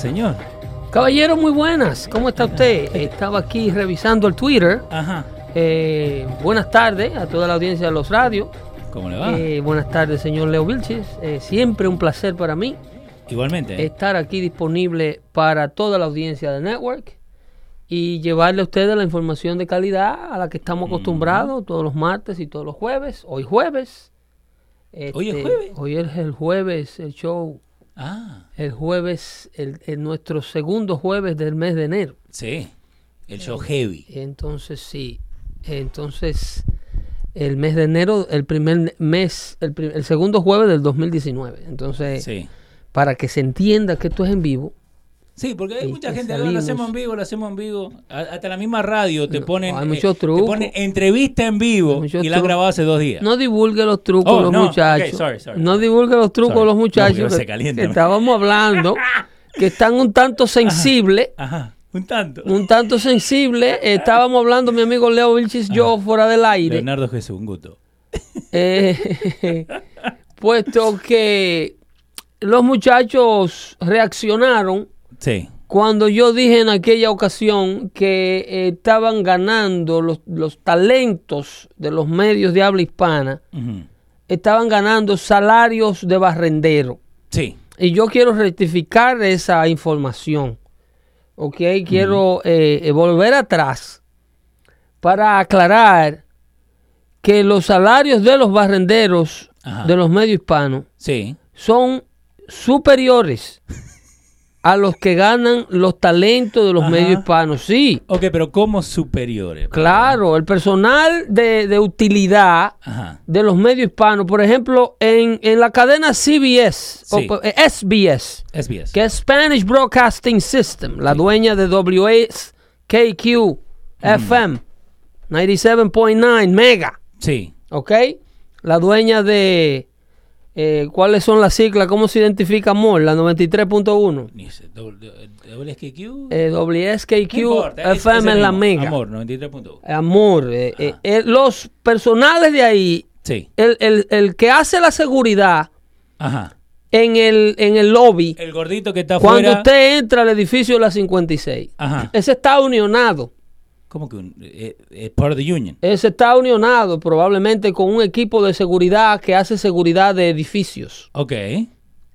señor. Caballero, muy buenas. ¿Cómo está usted? Estaba aquí revisando el Twitter. Ajá. Eh, buenas tardes a toda la audiencia de los radios. ¿Cómo le va? Eh, buenas tardes, señor Leo Vilches. Eh, siempre un placer para mí Igualmente. estar aquí disponible para toda la audiencia de Network y llevarle a ustedes la información de calidad a la que estamos acostumbrados todos los martes y todos los jueves. Hoy jueves. ¿Hoy es Este, jueves? Hoy es el jueves, el show. Ah, El jueves, el, el- nuestro segundo jueves del mes de enero. sí. El show heavy. Entonces, sí. Entonces, el mes de enero, el primer mes, el, el segundo jueves del 2019. Entonces, Sí. para que se entienda que esto es en vivo. Sí, porque hay mucha gente, "No, lo salimos". hacemos en vivo, lo hacemos en vivo. Hasta la misma radio te ponen, hay muchos te ponen entrevista en vivo y la han grabado hace dos días. No divulgue los trucos Oh, los no, muchachos. ok, sorry, sorry. No divulgue los trucos Sorry. los muchachos que, que estábamos hablando, que están un tanto sensibles. Ajá, un tanto. Un tanto sensible, estábamos hablando mi amigo Leo Vilchis, yo fuera del aire. Leonardo Jesús, un gusto. Eh, puesto que los muchachos reaccionaron Sí. cuando yo dije en aquella ocasión que eh, estaban ganando los, los talentos de los medios de habla hispana, estaban ganando salarios de barrendero. Sí. Y yo quiero rectificar esa información. Ok, quiero eh, eh, volver atrás para aclarar que los salarios de los barrenderos Ajá. de los medios hispanos Sí. son superiores a los que ganan los talentos de los Ajá. medios hispanos. Sí, Ok, pero como superiores. claro, el personal de, de utilidad Ajá. de los medios hispanos, por ejemplo, en, en la cadena CBS, Sí. o, eh, SBS, SBS. que es Spanish Broadcasting System, la dueña de WKQ FM 97.9 Mega, Sí. ¿ok? La dueña de... eh, ¿Cuáles son las siglas? ¿Cómo se identifica Amor? La 93.1. Ni sé, doble- doble SKQ. Eh, WSKQ No importa, FM es la. Mega. Amor, 93.1. Amor. eh, eh, eh, los personales de ahí, Sí. el, el- el que hace la seguridad Ajá. en el, en el lobby, El gordito que está cuando usted entra al edificio de la 56, Ajá. ese está unionado. ¿Cómo que un, eh, eh, part of the union? Ese está unionado probablemente con un equipo de seguridad que hace seguridad de edificios Ok.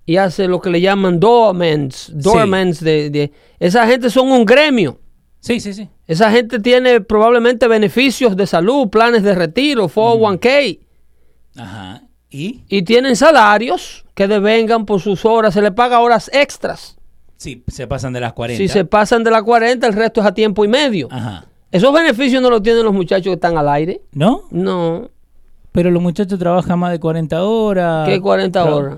y hace lo que le llaman doormans. Doormans de, de- esa gente son un gremio. Sí, sí, sí. Esa gente tiene probablemente beneficios de salud, planes de retiro, 401k Ajá. ¿Y? y tienen salarios que devengan por sus horas. Se les paga horas extras. Sí, se pasan de las 40. Si se pasan de la 40, el resto es a tiempo y medio. Ajá. Esos beneficios no los tienen los muchachos que están al aire. ¿No? No. Pero los muchachos trabajan más de 40 horas. ¿Qué 40 Tra- horas?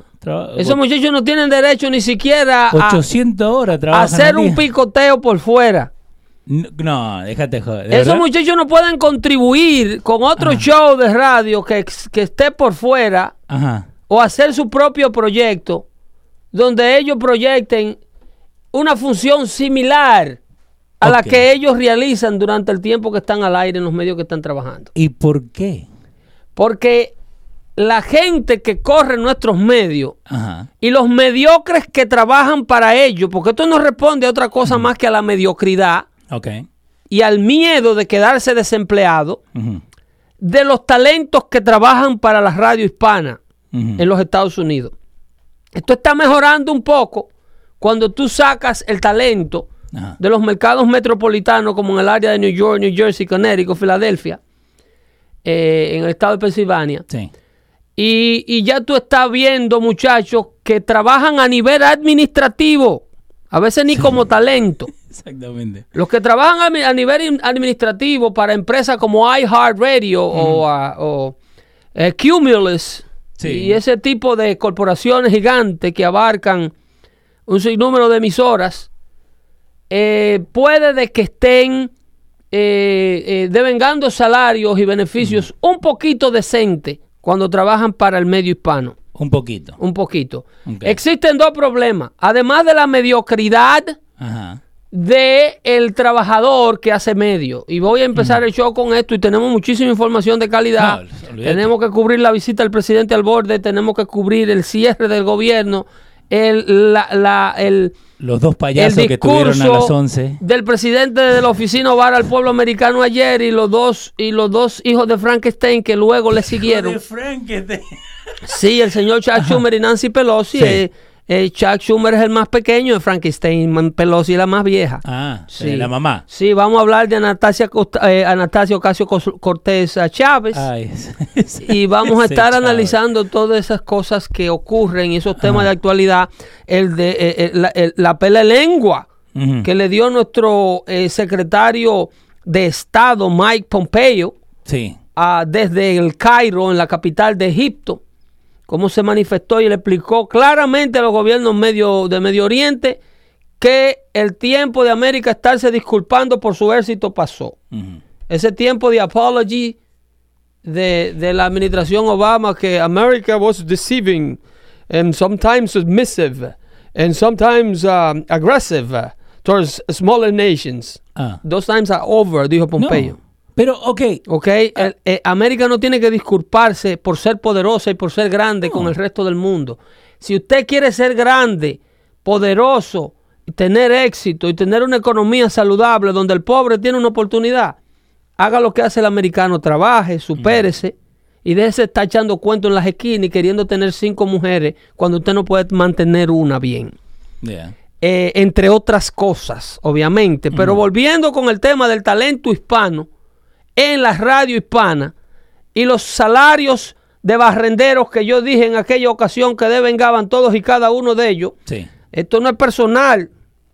Esos muchachos no tienen derecho ni siquiera a, 800 horas a hacer un picoteo por fuera. No, no, déjate joder. ¿de Esos verdad? muchachos no pueden contribuir con otro show de radio que, que esté por fuera Ajá. o hacer su propio proyecto donde ellos proyecten una función similar a la que ellos realizan durante el tiempo que están al aire en los medios que están trabajando. ¿Y por qué? Porque la gente que corre nuestros medios Ajá. y los mediocres que trabajan para ellos, porque esto no responde a otra cosa más que a la mediocridad Ok. y al miedo de quedarse desempleado de los talentos que trabajan para la radio hispana en los Estados Unidos. Esto está mejorando un poco cuando tú sacas el talento Ajá. de los mercados metropolitanos como en el área de New York, New Jersey, Connecticut, Filadelfia, eh, en el estado de Pensilvania. Sí. Y, y ya tú estás viendo muchachos que trabajan a nivel administrativo, a veces ni como talento. Exactamente. Los que trabajan a, nivel in- administrativo para empresas como iHeartRadio o, o, eh, Cumulus Sí. y ese tipo de corporaciones gigantes que abarcan un sinnúmero de emisoras, eh, puede de que estén eh, eh, devengando salarios y beneficios un poquito decentes cuando trabajan para el medio hispano. Un poquito. Un poquito. Existen dos problemas. Además de la mediocridad Ajá. de el trabajador que hace medio. Y voy a empezar el show con esto y tenemos muchísima información de calidad. No, tenemos que cubrir la visita del presidente al borde, tenemos que cubrir el cierre del gobierno el, la- la- el, Los dos el payasos que tuvieron a las discurso 11. del presidente de la oficina Oval al pueblo americano ayer y los dos y los dos hijos de Frankenstein que luego le siguieron. Sí, el señor Chuck Schumer y Nancy Pelosi. Sí. eh, eh, Chuck Schumer es el más pequeño de Frankenstein, Pelosi es la más vieja. Ah, Sí. de la mamá. Sí, vamos a hablar de Anastasia, Costa- eh, Anastasia Ocasio Cortés eh, Chávez. Ay, Y vamos a estar analizando todas esas cosas que ocurren y esos temas de actualidad. El de eh, eh, la, el- la pela de lengua que le dio nuestro eh, secretario de Estado, Mike Pompeo, Sí. a- desde el Cairo, en la capital de Egipto, cómo se manifestó y le explicó claramente a los gobiernos medio, de Medio Oriente que el tiempo de América estarse disculpando por su éxito pasó. Ese tiempo de apology de, de la administración Obama que America was deceiving and sometimes submissive and sometimes um, aggressive uh, towards smaller nations. Ah. Those times are over, dijo Pompeo. No. Pero, ok. ¿Ok? El- eh, América no tiene que disculparse por ser poderosa y por ser grande con el resto del mundo. Si usted quiere ser grande, poderoso, tener éxito y tener una economía saludable donde el pobre tiene una oportunidad, haga lo que hace el americano, trabaje, supérese y déjese estar echando cuentos en las esquinas y queriendo tener cinco mujeres cuando usted no puede mantener una bien Yeah. eh, entre otras cosas, obviamente. Pero volviendo con el tema del talento hispano en la radio hispana y los salarios de barrenderos que yo dije en aquella ocasión que devengaban todos y cada uno de ellos, Sí. esto no es personal.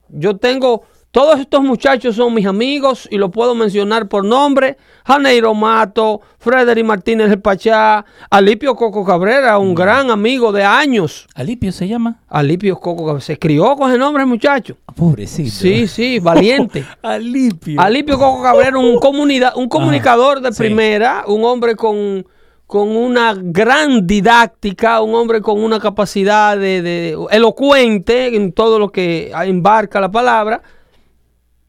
Yo tengo, todos estos muchachos son mis amigos y lo puedo mencionar por nombre. Janeiro Mato, Frederick Martínez El Pachá, Alipio Coco Cabrera, un gran amigo de años. ¿Alipio se llama? Alipio Coco Cabrera, se crió con ese nombre, muchacho. Pobrecito. Sí, sí, valiente. Alipio. Alipio Coco Cabrera, un, comunidad, un comunicador de sí. primera, un hombre con, con una gran didáctica, un hombre con una capacidad de, de- elocuente en todo lo que embarca la palabra,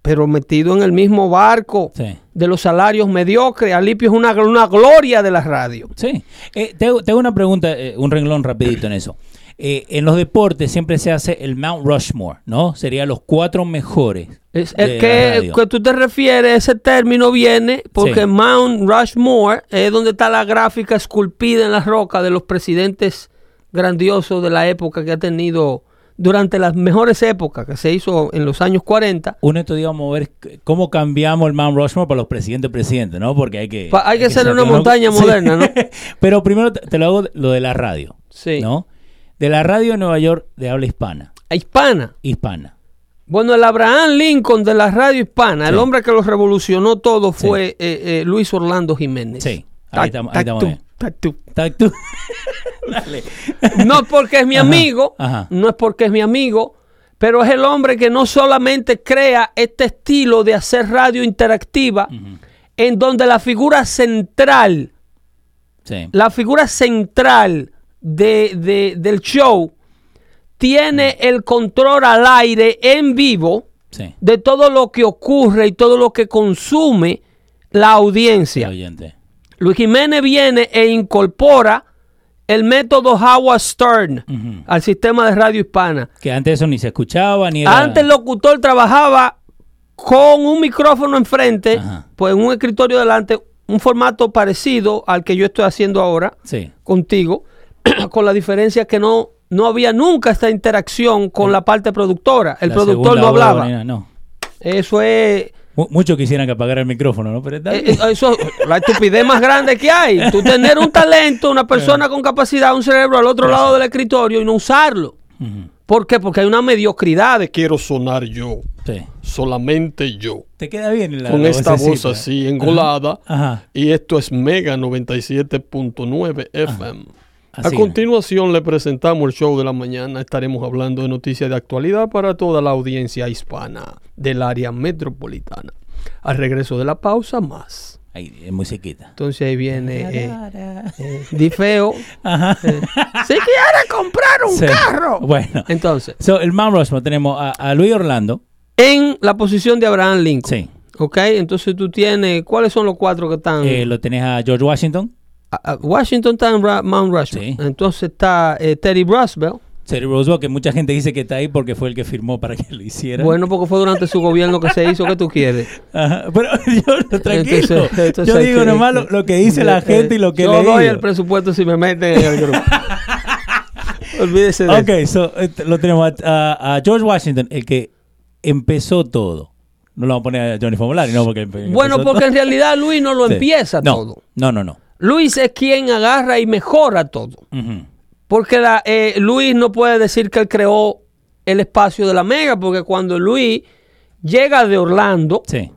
pero metido en el mismo barco Sí. de los salarios mediocres. Alipio es una, una gloria de la radio. Sí. Eh, te, hago- te hago una pregunta, eh, un renglón rapidito en eso. Eh, en los deportes siempre se hace el Mount Rushmore, ¿no? Serían los cuatro mejores. Es el la que, que tú te refieres, ese término viene porque Sí. Mount Rushmore es donde está la gráfica esculpida en la roca de los presidentes grandiosos de la época que ha tenido durante las mejores épocas que se hizo en los años 40. Uno esto, digamos, ver c- cómo cambiamos el Mount Rushmore para los presidentes presidentes, ¿no? Porque hay que... Pa- hay que hacerle una montaña moderna, ¿no? Pero primero te, lo hago lo de la radio, Sí. ¿no? De la radio de Nueva York de habla hispana, Hispana. hispana. Bueno, el Abraham Lincoln de la radio hispana, el hombre que lo revolucionó todo fue eh, eh, Luis Orlando Jiménez. Sí, ahí estamos- ahí estamos bien. Tac, tum. Tac, tú. Dale. No porque es mi Ajá, amigo, ajá. no es porque es mi amigo, pero es el hombre que no solamente crea este estilo de hacer radio interactiva, en donde la figura central, Sí. la figura central de, de- del show tiene el control al aire en vivo Sí. de todo lo que ocurre y todo lo que consume la audiencia. oyente. Luis Jiménez viene e incorpora el método Howard Stern al sistema de radio hispana. Que antes eso ni se escuchaba, ni era... Antes el locutor trabajaba con un micrófono enfrente, Ajá. pues en un escritorio delante, un formato parecido al que yo estoy haciendo ahora Sí. contigo, con la diferencia que no, no había nunca esta interacción con la parte productora. El La productor no hablaba. No. Eso es Muchos quisieran que apagara el micrófono, ¿no? Pero Eh, eh, Eso es la estupidez más grande que hay. Tú tener un talento, una persona con capacidad, un cerebro al otro lado del escritorio y no usarlo. ¿Por qué? Porque hay una mediocridad de quiero sonar yo, Sí. solamente yo. Te queda bien la con la esta voz así engolada. Ajá. Y esto es Mega 97.9 FM. Así. continuación le presentamos el show de la mañana. Estaremos hablando de noticias de actualidad para toda la audiencia hispana del área metropolitana. Al regreso de la pausa, más. Ahí, es musiquita. Entonces ahí viene eh, eh, Di Feo. Ajá. eh, si quiere comprar un Sí. carro. Bueno. Entonces, So, el Mount Rushmore tenemos a, a Luis Orlando. en la posición de Abraham Lincoln. Sí. Ok, entonces tú tienes, ¿cuáles son los cuatro que están? Eh, lo tenés a George Washington. Washington está en Ra- Mount Rushmore. Sí. Entonces está eh, Teddy Roosevelt. Teddy Roosevelt, que mucha gente dice que está ahí porque fue el que firmó para que lo hiciera. Bueno, porque fue durante su gobierno que se hizo, ¿qué tú quieres? Ajá, Pero yo, tranquilo. Entonces- entonces yo digo que- nomás lo, lo que dice la gente y lo que Yo le doy el presupuesto si me meten en el grupo. Olvídese de Ok, so, este, lo tenemos a, a- a George Washington, el que empezó todo. No lo vamos a poner a Johnny Formulari, no, porque Bueno, porque en realidad Luis no lo Sí. empieza no, todo. No, no, no. Luis es quien agarra y mejora todo. Porque la, eh, Luis no puede decir que él creó el espacio de la Mega, porque cuando Luis llega de Orlando, Sí.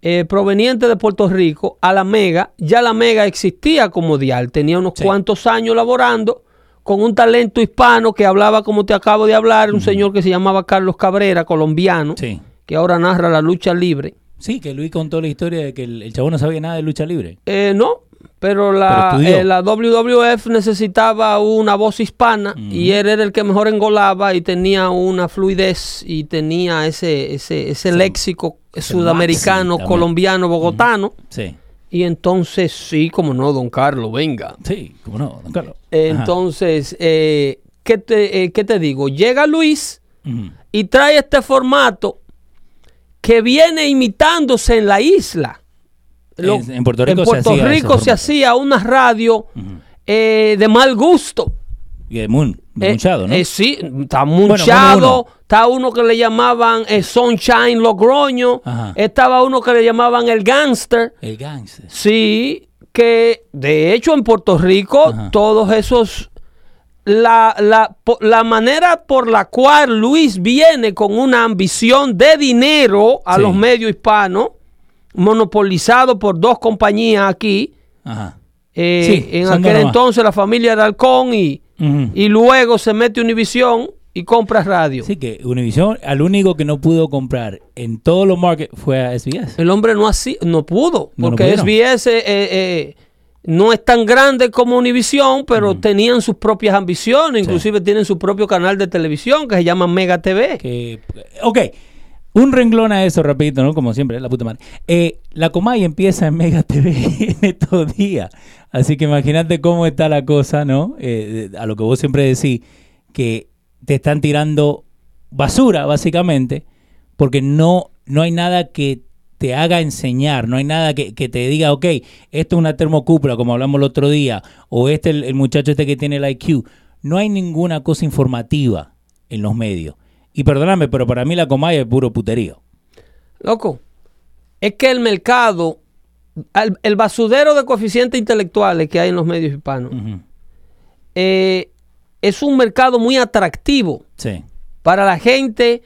eh, proveniente de Puerto Rico, a la Mega, ya la Mega existía como dial. Tenía unos Sí. cuantos años laborando con un talento hispano que hablaba como te acabo de hablar, un señor que se llamaba Carlos Cabrera, colombiano, Sí. que ahora narra la lucha libre. Sí, que Luis contó la historia de que el, el chavo no sabía nada de lucha libre. Eh, no, pero la, Pero eh, la WWF necesitaba una voz hispana y él era el que mejor engolaba y tenía una fluidez y tenía ese, ese, ese léxico ese sudamericano, maxi colombiano, bogotano. Sí. Y entonces, sí, como no, don Carlos, venga. Sí, cómo no, don Carlos. Eh. Entonces, eh, ¿qué, te, eh, qué te digo? Llega Luis y trae este formato que viene imitándose en la isla. En- en Puerto Rico en se hacía se una radio eh, de mal gusto. Y de Eh, muchado, ¿no? eh, sí, está munchado. bueno, Está uno que le llamaban Sunshine Logroño. Ajá. Estaba uno que le llamaban el Gangster. El gangster. Sí, que de hecho en Puerto Rico Ajá. todos esos... La, la, la manera por la cual Luis viene con una ambición de dinero a Sí. los medios hispanos, monopolizado por dos compañías aquí, Ajá. eh, Sí, en aquel entonces la familia de Halcón y, y luego se mete Univisión y compra radio. Sí, que Univision, al único que no pudo comprar en todos los markets fue a SBS. El hombre no así, no pudo, No, porque. SBS eh, eh, no es tan grande como Univisión, pero tenían sus propias ambiciones, inclusive tienen su propio canal de televisión que se llama Mega TV. Que, ok, un renglón a eso rapidito, ¿no? Como siempre, la puta madre. Eh, la Comay empieza en Mega TV en estos días. Así que imagínate cómo está la cosa, ¿no? Eh, a lo que vos siempre decís, que te están tirando basura, básicamente, porque no, no hay nada que te haga enseñar, no hay nada que, te diga, ok, esto es una termocúpula, como hablamos el otro día, o este el, el muchacho este que tiene el IQ. No hay ninguna cosa informativa en los medios. Y perdóname, pero para mí la Comay es puro puterío. Loco, es que el mercado, al- el basudero de coeficientes intelectuales que hay en los medios hispanos, eh, es un mercado muy atractivo Sí. para la gente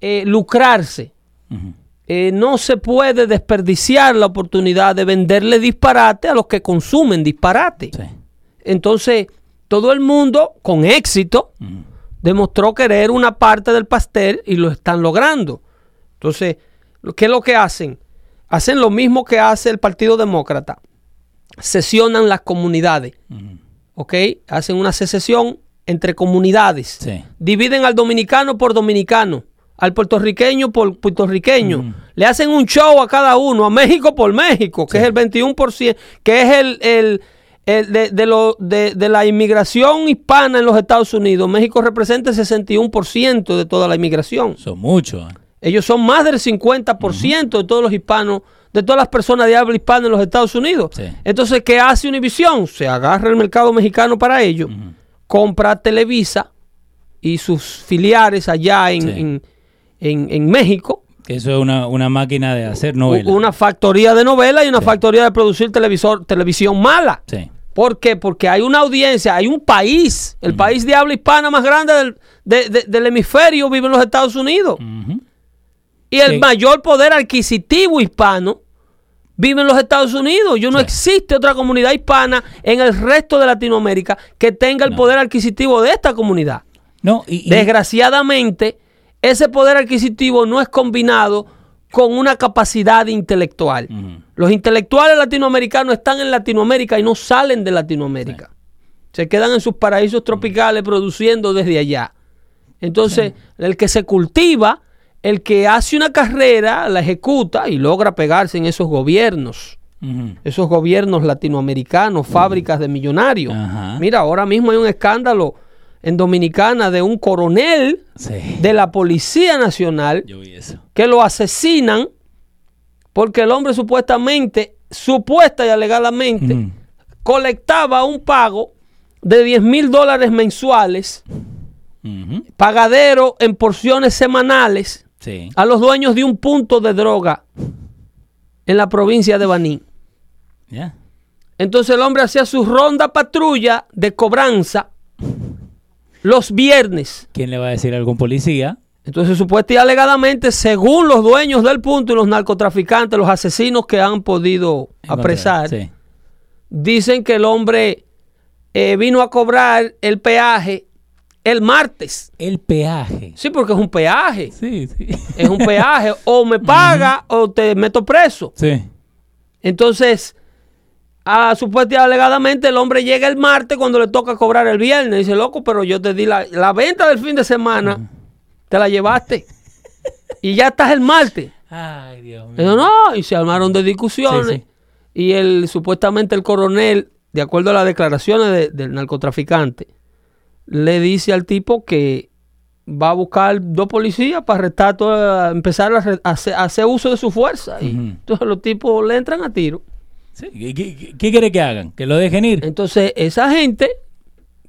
eh, lucrarse. Eh, no se puede desperdiciar la oportunidad de venderle disparate a los que consumen disparate. Sí. Entonces, todo el mundo, con éxito. Demostró querer una parte del pastel y lo están logrando. Entonces, ¿qué es lo que hacen? Hacen lo mismo que hace el Partido Demócrata. Sesionan las comunidades. ¿ok? Hacen una secesión entre comunidades. Sí. Dividen al dominicano por dominicano, al puertorriqueño por puertorriqueño. Le hacen un show a cada uno, a México por México, que Sí. es el 21%, que es el, el- el de, de lo- de- de la inmigración hispana en los Estados Unidos. México representa el 61% de toda la inmigración. Son muchos. ¿eh? Ellos son más del 50% de todos los hispanos, de todas las personas de habla hispana en los Estados Unidos. Sí. Entonces, ¿qué hace Univision? Se agarra el mercado mexicano para ello, compra Televisa y sus filiales allá en, Sí. en- en- en México, Eso es una, una máquina de hacer novelas. una factoría de novelas y una factoría de producir televisor, televisión mala. Sí. ¿Por qué? Porque hay una audiencia, hay un país, el país de habla hispana más grande del, de- de- del hemisferio vive en los Estados Unidos. Y el Sí. mayor poder adquisitivo hispano vive en los Estados Unidos. Yo no Sí. existe otra comunidad hispana en el resto de Latinoamérica que tenga el No. poder adquisitivo de esta comunidad. No, y, y- Desgraciadamente, ese poder adquisitivo no es combinado con una capacidad intelectual. Los intelectuales latinoamericanos están en Latinoamérica y no salen de Latinoamérica. Se quedan en sus paraísos tropicales produciendo desde allá. Entonces, el que se cultiva, el que hace una carrera, la ejecuta y logra pegarse en esos gobiernos. Esos gobiernos latinoamericanos, fábricas de millonarios. Mira, ahora mismo hay un escándalo en Dominicana de un coronel Sí. de la Policía Nacional Yo vi eso. que lo asesinan porque el hombre supuestamente, supuesta y alegadamente, colectaba un pago de 10 mil dólares mensuales, pagadero en porciones semanales, Sí. a los dueños de un punto de droga en la provincia de Baní. Entonces el hombre hacía su ronda patrulla de cobranza los viernes. ¿Quién le va a decir a algún policía? Entonces, supuestamente y alegadamente, según los dueños del punto y los narcotraficantes, los asesinos que han podido Encontrar. apresar, Sí. dicen que el hombre eh, vino a cobrar el peaje el martes. El peaje. Sí, porque es un peaje. Sí, sí. Es un peaje. o me paga o te meto preso. Sí. Entonces, a, supuestamente y alegadamente, el hombre llega el martes cuando le toca cobrar el viernes. Dice, loco, pero yo te di la, la venta del fin de semana, te la llevaste. y ya estás el martes. Ay, Dios mío. Dijo, no, y se armaron de discusiones. Sí, sí. Y el, supuestamente el coronel, de acuerdo a las declaraciones de- del narcotraficante, le dice al tipo que va a buscar dos policías para arrestar toda- empezar a, re- a hacer, a hacer uso de su fuerza. Y entonces los tipos le entran a tiro. Sí, ¿Qué, qué- qué- qué quiere que hagan? ¿Que lo dejen ir? Entonces, esa gente,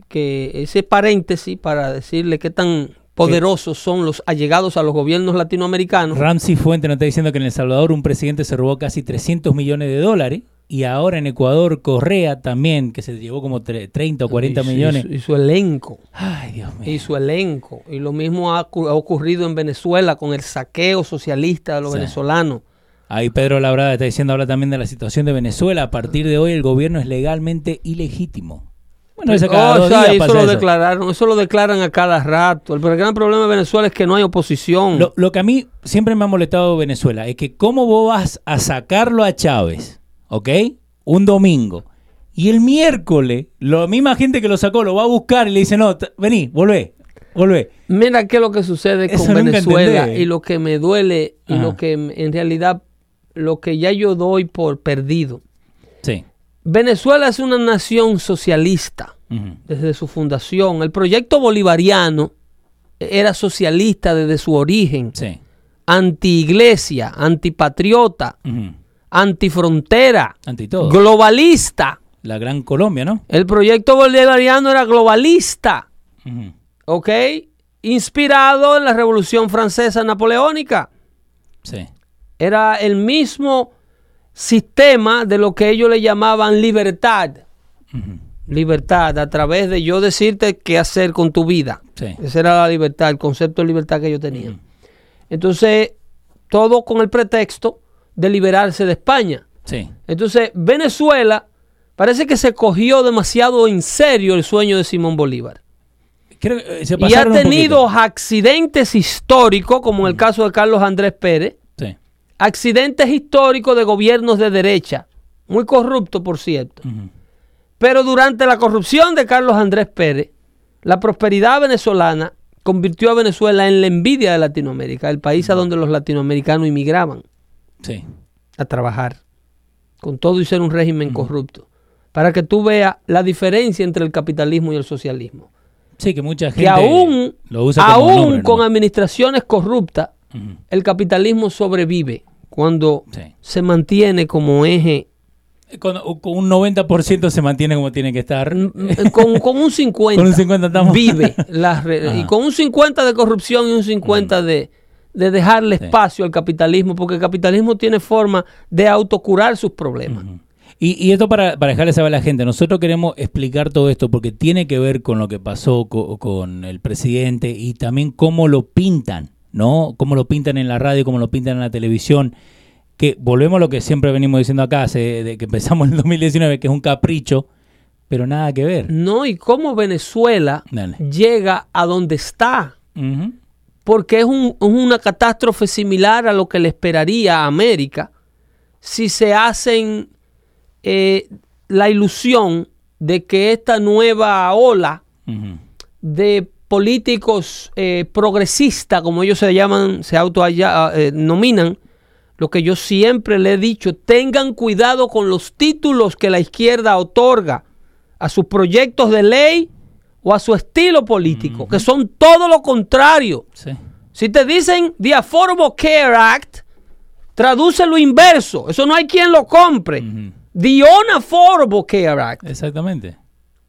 que ese paréntesis para decirle qué tan poderosos son los allegados a los gobiernos latinoamericanos. Ramsey Fuente nos está diciendo que en El Salvador un presidente se robó casi 300 millones de dólares y ahora en Ecuador Correa también, que se llevó como tre- 30 o 40 y su- millones. Y su, y su elenco. Ay, Dios mío. y su elenco. Y lo mismo ha, cu- ha ocurrido en Venezuela con el saqueo socialista de los Sí. venezolanos. Ahí Pedro Labrada está diciendo, habla también de la situación de Venezuela. A partir de hoy el gobierno es legalmente ilegítimo. Bueno, eso cada Oh, o sea, eso lo eso. declararon, eso lo declaran a cada rato. El gran problema de Venezuela es que no hay oposición. Lo, lo que a mí siempre me ha molestado Venezuela es que cómo vos vas a sacarlo a Chávez, ¿ok? Un domingo. Y el miércoles, la misma gente que lo sacó lo va a buscar y le dice, no, vení, volvé, volvé. Mira qué es lo que sucede Eso con Venezuela y lo que me duele y lo que en realidad lo que ya yo doy por perdido. Sí. Venezuela es una nación socialista desde su fundación. El proyecto bolivariano era socialista desde su origen. Sí. anti-iglesia, antipatriota, antifrontera, todo. globalista. la gran Colombia, ¿no? El proyecto bolivariano era globalista, Ujú. ¿ok? Inspirado en la Revolución Francesa Napoleónica. Sí. Era el mismo sistema de lo que ellos le llamaban libertad. Libertad, a través de yo decirte qué hacer con tu vida. Sí. Esa era la libertad, el concepto de libertad que ellos tenían. Entonces, todo con el pretexto de liberarse de España. Sí. Entonces, Venezuela parece que se cogió demasiado en serio el sueño de Simón Bolívar. Creo que eh, se Y ha tenido accidentes históricos, como en el caso de Carlos Andrés Pérez. Accidentes históricos de gobiernos de derecha, muy corruptos, por cierto. Pero durante la corrupción de Carlos Andrés Pérez, la prosperidad venezolana convirtió a Venezuela en la envidia de Latinoamérica, el país a donde los latinoamericanos inmigraban Sí. a trabajar, con todo y ser un régimen corrupto, para que tú veas la diferencia entre el capitalismo y el socialismo. Sí, que mucha gente Que aún, lo usa como aún nombre, ¿no? con administraciones corruptas, El capitalismo sobrevive cuando Sí. se mantiene como eje Con, con un 90% se mantiene como tiene que estar. Con, con un 50. Con un 50 estamos. Vive. la y con un 50 de corrupción y un 50 de, de dejarle Sí. espacio al capitalismo, porque el capitalismo tiene forma de autocurar sus problemas. Y, y esto para, para dejarle saber a la gente, nosotros queremos explicar todo esto porque tiene que ver con lo que pasó co- con el presidente y también cómo lo pintan, ¿no? Cómo lo pintan en la radio, cómo lo pintan en la televisión. Que volvemos a lo que siempre venimos diciendo acá, de que empezamos en el 2019, que es un capricho, pero nada que ver. No, y cómo Venezuela Dale. llega a donde está. Porque es, un- es una catástrofe similar a lo que le esperaría a América si se hacen eh, la ilusión de que esta nueva ola de políticos eh, progresistas, como ellos se llaman, se autonominan, lo que yo siempre le he dicho, tengan cuidado con los títulos que la izquierda otorga a sus proyectos de ley o a su estilo político, que son todo lo contrario. Sí. Si te dicen The Affordable Care Act, traduce lo inverso. Eso no hay quien lo compre. The Unaffordable Care Act. Exactamente.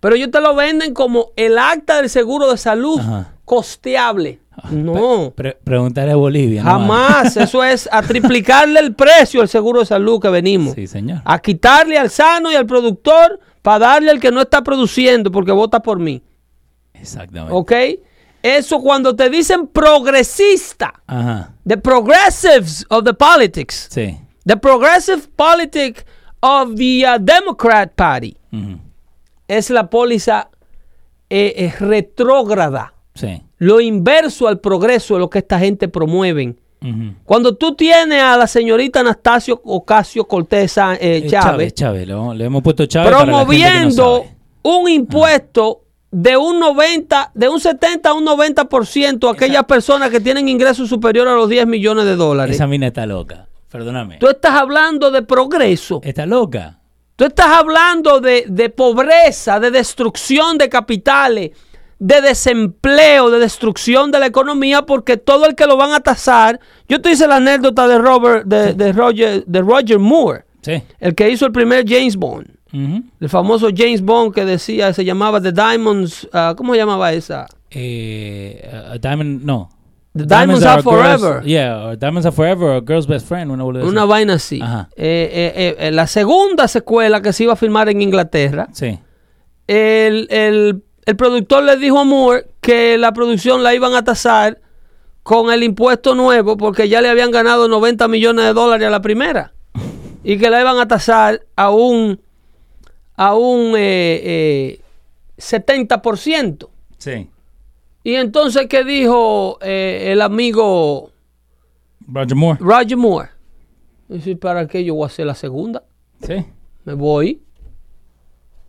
Pero ellos te lo venden como el acta del seguro de salud Ajá. costeable. No, Pre- preguntarle a Bolivia. jamás. Eso es a triplicarle el precio al seguro de salud que venimos. Sí, señor. A quitarle al sano y al productor para darle al que no está produciendo porque vota por mí. Exactamente. ¿Ok? Eso cuando te dicen progresista, Ajá. the progressives of the politics, Sí. the progressive politic of the uh, Democrat Party, Ujú. Es la póliza eh, eh, retrógrada. Sí. Lo inverso al progreso es lo que esta gente promueven. Cuando tú tienes a la señorita Anastasio Ocasio Cortez eh, Eh, Chávez, Chávez, lo- le hemos puesto Chávez. para la gente que no promoviendo un impuesto de un 90, de un 70 a un 90% a aquellas personas que tienen ingresos superiores a los 10 millones de dólares. Esa mina está loca. Perdóname. Tú estás hablando de progreso. Está loca. Tú estás hablando de, de pobreza, de destrucción de capitales, de desempleo, de destrucción de la economía, porque todo el que lo van a tasar. Yo te hice la anécdota de Robert, de, de Roger, de Roger Moore, Sí. el que hizo el primer James Bond. El famoso James Bond que decía, se llamaba The Diamonds, ah, ¿cómo se llamaba esa? Eh, uh, Diamond, no. The Diamonds Are a girl's- Forever. yeah, or Diamonds Are Forever, or Girl's Best Friend. Una, Una vaina así. Ajá. Eh, eh, eh, la segunda secuela que se iba a filmar en Inglaterra, Sí. el, el- el productor le dijo a Moore que la producción la iban a tasar con el impuesto nuevo porque ya le habían ganado 90 millones de dólares a la primera y que la iban a tasar a un a un eh, eh, 70%. Sí. Y entonces, ¿qué dijo eh, el amigo Roger Moore. Roger Moore? Dice, ¿para qué yo voy a hacer la segunda? Sí. Me voy.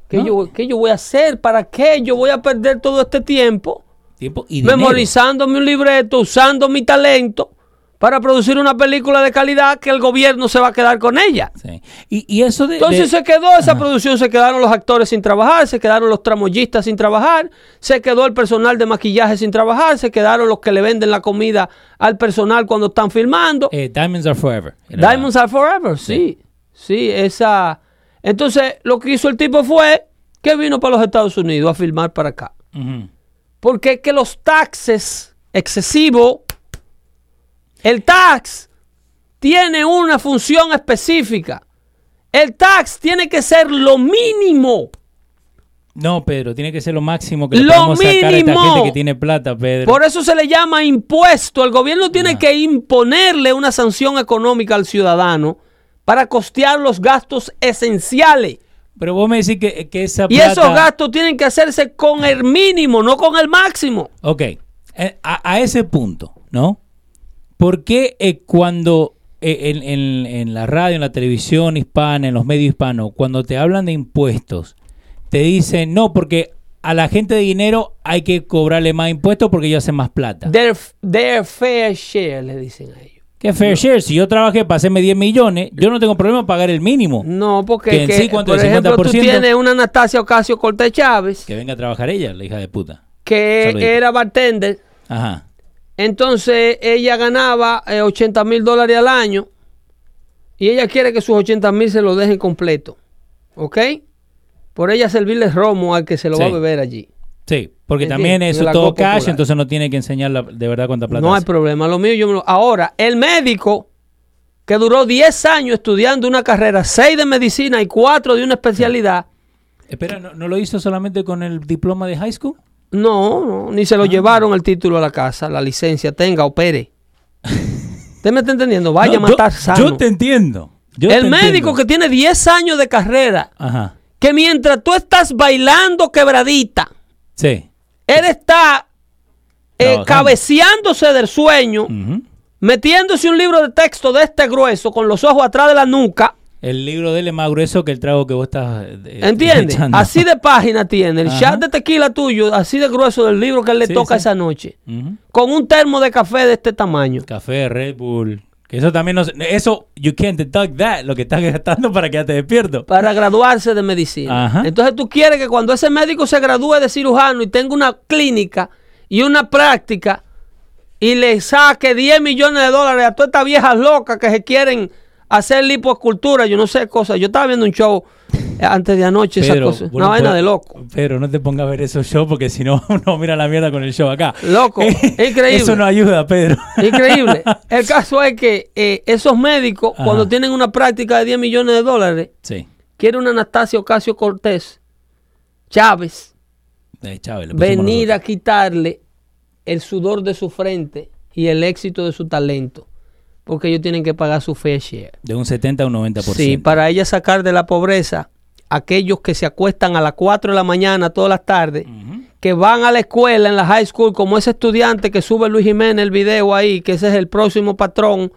¿Qué, No. yo, qué yo voy a hacer? ¿Para qué yo voy a perder todo este tiempo Tiempo y dinero. memorizándome un libreto, usando mi talento para producir una película de calidad que el gobierno se va a quedar con ella? Sí. Y, y eso de. Entonces de- se quedó esa producción, se quedaron los actores sin trabajar, se quedaron los tramoyistas sin trabajar, se quedó el personal de maquillaje sin trabajar, se quedaron los que le venden la comida al personal cuando están filmando. eh, Diamonds Are Forever. Diamonds Are Forever, sí. Sí, esa. Entonces, lo que hizo el tipo fue que vino para los Estados Unidos a filmar para acá. Porque es que los taxes excesivos, el tax tiene una función específica. El tax tiene que ser lo mínimo. No, Pedro, tiene que ser lo máximo que le Lo podemos sacar a esta mínimo. gente que tiene plata, Pedro. Por eso se le llama impuesto. El gobierno tiene que imponerle una sanción económica al ciudadano para costear los gastos esenciales. Pero vos me decís que, que esa Y plata... esos gastos tienen que hacerse con el mínimo, no con el máximo. Ok, eh, a, a ese punto, ¿no? ¿Por qué eh, cuando eh, en, en- en la radio, en la televisión hispana, en los medios hispanos, cuando te hablan de impuestos, te dicen, no, porque a la gente de dinero hay que cobrarle más impuestos porque ellos hacen más plata? Their, their fair share, le dicen a ellos. ¿Qué fair share? Si yo trabajé para hacerme 10 millones, yo no tengo problema en pagar el mínimo. No, porque Que en que, sí, ¿cuánto por ejemplo, tú 50%? tienes una Anastasia Ocasio Cortés Chávez, Que venga a trabajar ella, la hija de puta. que era bartender. Ajá. Entonces ella ganaba eh, 80 mil dólares al año y ella quiere que sus 80 mil se lo dejen completo. ¿Ok? Por ella servirle romo al que se lo va a beber allí. Sí, porque también eso es todo cash, Popular. entonces no tiene que enseñar la- de verdad cuánta plata No hay problema. Lo mío yo me lo... Ahora, el médico que duró 10 años estudiando una carrera, 6 de medicina y 4 de una especialidad, Espera, ¿no, no lo hizo solamente con el diploma de high school? No, no, ni se lo llevaron el título a la casa, la licencia, tenga, opere. ¿Usted me está entendiendo? Vaya No, a matar yo, sano. Yo te entiendo. Yo el te médico entiendo. que tiene 10 años de carrera, Ajá. que mientras tú estás bailando quebradita, Sí. él está eh, cabeceándose del sueño, metiéndose un libro de texto de este grueso con los ojos atrás de la nuca. El libro de él es más grueso que el trago que vos estás eh, ¿Entiendes? Así de página tiene. El Ajá. chat de tequila tuyo, así de grueso del libro que él le Sí, toca sí. esa noche. Con un termo de café de este tamaño. Café, Red Bull, Que eso también no Eso, you can't deduct that, lo que estás gastando para quedarte despierto. para graduarse de medicina. Ajá. Entonces tú quieres que cuando ese médico se gradúe de cirujano y tenga una clínica y una práctica y le saque 10 millones de dólares a todas estas viejas locas que se quieren hacer lipoescultura, yo no sé cosas. Yo estaba viendo un show eh, antes de anoche, esa Pedro, cosa. bueno, Una vaina de loco. Pero no te pongas a ver esos shows porque si no, uno mira la mierda con el show acá. Loco, increíble. Eso no ayuda, Pedro. Increíble. El caso es que eh, esos médicos, Ajá. cuando tienen una práctica de 10 millones de dólares, Sí. quiere un Anastasio Ocasio Cortés, Chávez, Eh, venir a quitarle el sudor de su frente y el éxito de su talento. Porque ellos tienen que pagar su fair share. De un 70 a un 90%. Sí, para ella sacar de la pobreza aquellos que se acuestan a las 4 de la mañana todas las tardes, que van a la escuela en la high school, como ese estudiante que sube Luis Jiménez el video ahí, que ese es el próximo patrón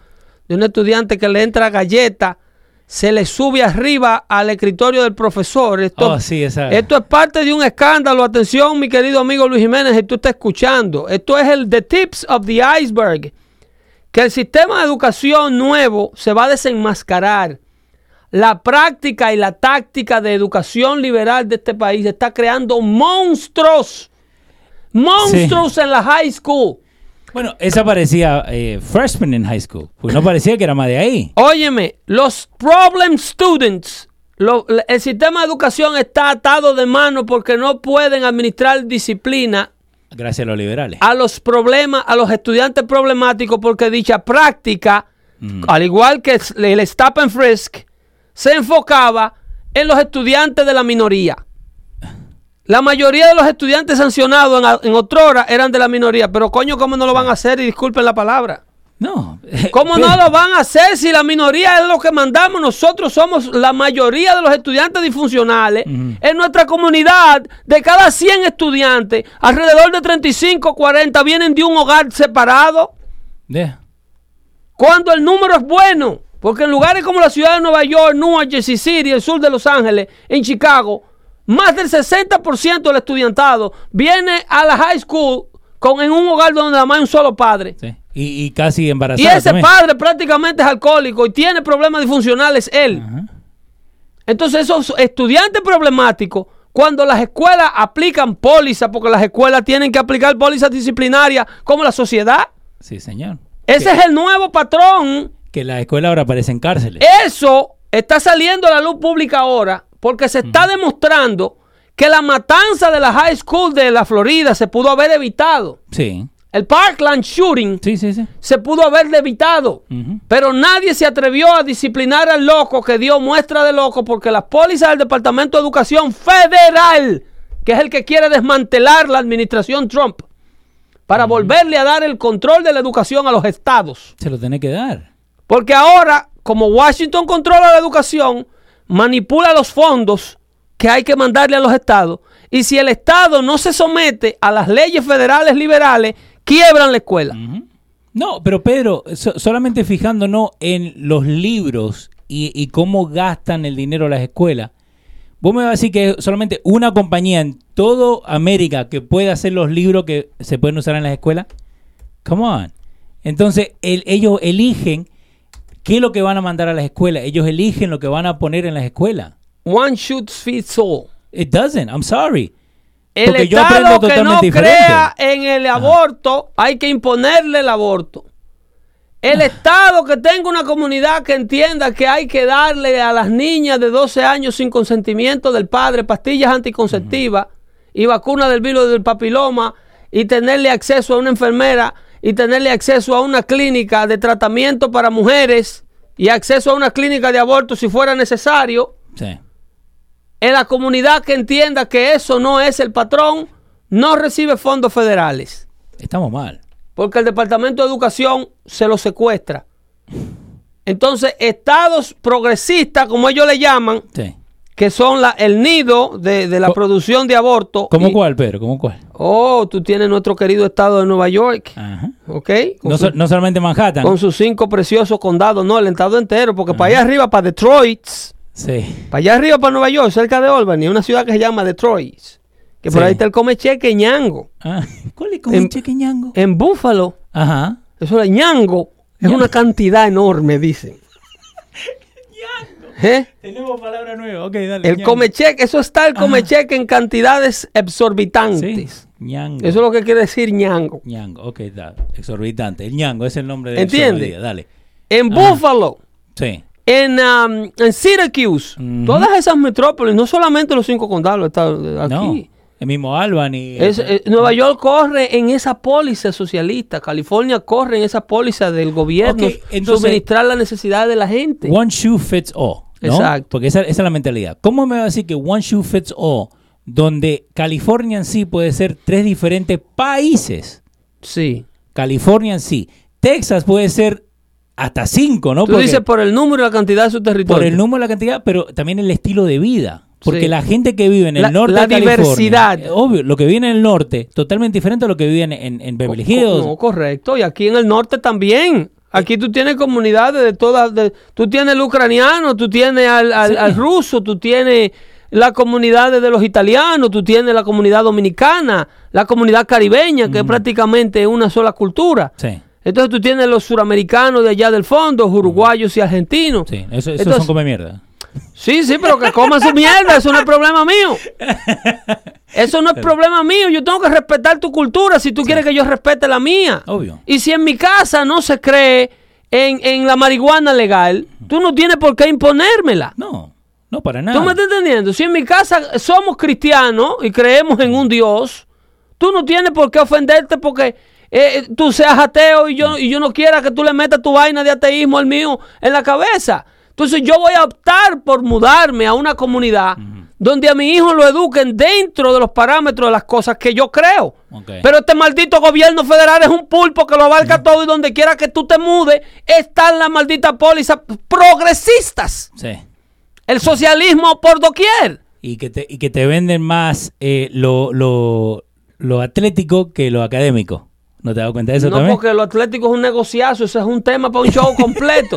de un estudiante que le entra galleta, se le sube arriba al escritorio del profesor. Esto, Oh, sí, esa- esto es parte de un escándalo. Atención, mi querido amigo Luis Jiménez, si tú estás escuchando. Esto es el the tips of the iceberg. Que el sistema de educación nuevo se va a desenmascarar. La práctica y la táctica de educación liberal de este país está creando monstruos. Monstruos en la high school. Bueno, esa parecía eh, freshman en high school. Porque no parecía que era más de ahí. Óyeme, los problem students, lo- el sistema de educación está atado de mano porque no pueden administrar disciplina Gracias a los liberales. a los problemas, a los estudiantes problemáticos, porque dicha práctica, Mm. al igual que el Stop and Frisk, se enfocaba en los estudiantes de la minoría. La mayoría de los estudiantes sancionados en, en otrora eran de la minoría, pero coño, ¿cómo no lo van a hacer? Y disculpen la palabra. No. ¿Cómo no lo van a hacer si la minoría es lo que mandamos? Nosotros somos la mayoría de los estudiantes disfuncionales. En nuestra comunidad, de cada 100 estudiantes, alrededor de 35, 40 vienen de un hogar separado. Yeah. Cuando el número es bueno. Porque en lugares como la ciudad de Nueva York, Newark, Jersey City, el sur de Los Ángeles, en Chicago, más del 60% del estudiantado viene a la high school con, en un hogar donde nada más hay un solo padre. Sí. Y, y casi Y embarazada ese también. padre prácticamente es alcohólico y tiene problemas disfuncionales él. Ajá. Entonces esos estudiantes problemáticos, cuando las escuelas aplican pólizas, porque las escuelas tienen que aplicar pólizas disciplinarias como la sociedad, Sí, señor. ese es el nuevo patrón. Que las escuelas ahora parecen cárceles. Eso está saliendo a la luz pública ahora porque se está demostrando que la matanza de la high school de la Florida se pudo haber evitado. Sí. El Parkland shooting Sí, sí, sí. se pudo haber evitado. Pero nadie se atrevió a disciplinar al loco que dio muestra de loco porque las pólizas del Departamento de Educación Federal, que es el que quiere desmantelar la administración Trump, para volverle a dar el control de la educación a los estados. Se lo tiene que dar. Porque ahora, como Washington controla la educación, manipula los fondos que hay que mandarle a los estados. Y si el estado no se somete a las leyes federales liberales, quiebran la escuela. No, pero Pedro, so- solamente fijándonos en los libros y, cómo gastan el dinero las escuelas, vos me vas a decir que solamente una compañía en toda América que puede hacer los libros que se pueden usar en las escuelas. Come on. Entonces, el- ellos eligen qué es lo que van a mandar a las escuelas. Ellos eligen lo que van a poner en las escuelas. One shoots fits all. It doesn't. I'm sorry. El Porque Estado que no diferente. crea en el aborto, hay que imponerle el aborto. El Estado que tenga una comunidad que entienda que hay que darle a las niñas de 12 años sin consentimiento del padre pastillas anticonceptivas y vacunas del virus del papiloma y tenerle acceso a una enfermera y tenerle acceso a una clínica de tratamiento para mujeres y acceso a una clínica de aborto si fuera necesario Sí. En la comunidad que entienda que eso no es el patrón, no recibe fondos federales. Estamos mal. Porque el Departamento de Educación se lo secuestra. Entonces, estados progresistas, como ellos le llaman, Sí. que son la- el nido de, de la Co- producción de aborto. ¿Cómo y- cuál, Pedro? ¿Cómo cuál? Oh, tú tienes nuestro querido estado de Nueva York, Ajá. ¿ok? Su- no solamente Manhattan. con sus cinco preciosos condados, no, el estado entero, porque para allá arriba, para Detroit, Sí. Para allá arriba, para Nueva York, cerca de Albany, una ciudad que se llama Detroit. Que por ahí está el come cheque ñango. Ah, ¿Cuál es un cheque ñango? En Buffalo, Ajá. eso es ñango. Es una cantidad enorme, dicen. ¿Eh? Tenemos palabra nueva. Ok, dale. El ñango. comecheque, eso está el comecheque en cantidades exorbitantes. Sí. Eso es lo que quiere decir ñango. Ñango, ok, da. Exorbitante. El ñango es el nombre del ¿Entiende? Dale. En Ajá. Buffalo, Sí. En, um, en Syracuse, todas esas metrópolis, no solamente los cinco condados, está aquí. No. El mismo Albany. Es- eh, Nueva York corre en esa póliza socialista, California corre en esa póliza del gobierno, Ok, entonces- suministrar las necesidades de la gente. One shoe fits all. ¿no? Exacto. Porque esa, esa es la mentalidad. ¿Cómo me va a decir que one shoe fits all, donde California en sí puede ser tres diferentes países? Sí. California en sí. Texas puede ser hasta cinco, ¿no? Tú Porque- dices por el número y la cantidad de su territorio. por el número, la cantidad, pero también el estilo de vida. Porque Sí. la gente que vive en el La- norte la de California, diversidad. eh, obvio, lo que vive en el norte, totalmente diferente a lo que vive en, en, en Beverly Hills. No, correcto. Y aquí en el norte también. Aquí tú tienes comunidades de todas. de- tú tienes el ucraniano, tú tienes al, al- Sí. al ruso, tú tienes la comunidad de los italianos, tú tienes la comunidad dominicana, la comunidad caribeña, que es prácticamente una sola cultura. Sí, Entonces tú tienes los suramericanos de allá del fondo, uruguayos y argentinos. sí, eso, eso Entonces- son come mierda. Sí, sí, pero que coman su mierda, eso no es problema mío. Eso no es problema mío, yo tengo que respetar tu cultura si tú quieres que yo respete la mía. Obvio. Y si en mi casa no se cree en, en la marihuana legal, tú no tienes por qué imponérmela. No, no para nada. ¿Tú me estás entendiendo? Si en mi casa somos cristianos y creemos en un Dios, tú no tienes por qué ofenderte porque eh, tú seas ateo y yo, y yo no quiera que tú le metas tu vaina de ateísmo al mío en la cabeza. Entonces yo voy a optar por mudarme a una comunidad donde a mi hijo lo eduquen dentro de los parámetros de las cosas que yo creo. Pero este maldito gobierno federal es un pulpo que lo abarca todo y donde quiera que tú te mudes están las malditas pólizas progresistas. Sí. El socialismo por doquier. Y que te, y que te venden más eh, lo, lo, lo atlético que lo académico. ¿No te das cuenta de eso no, también? porque lo atlético es un negociazo, eso es un tema para un show completo.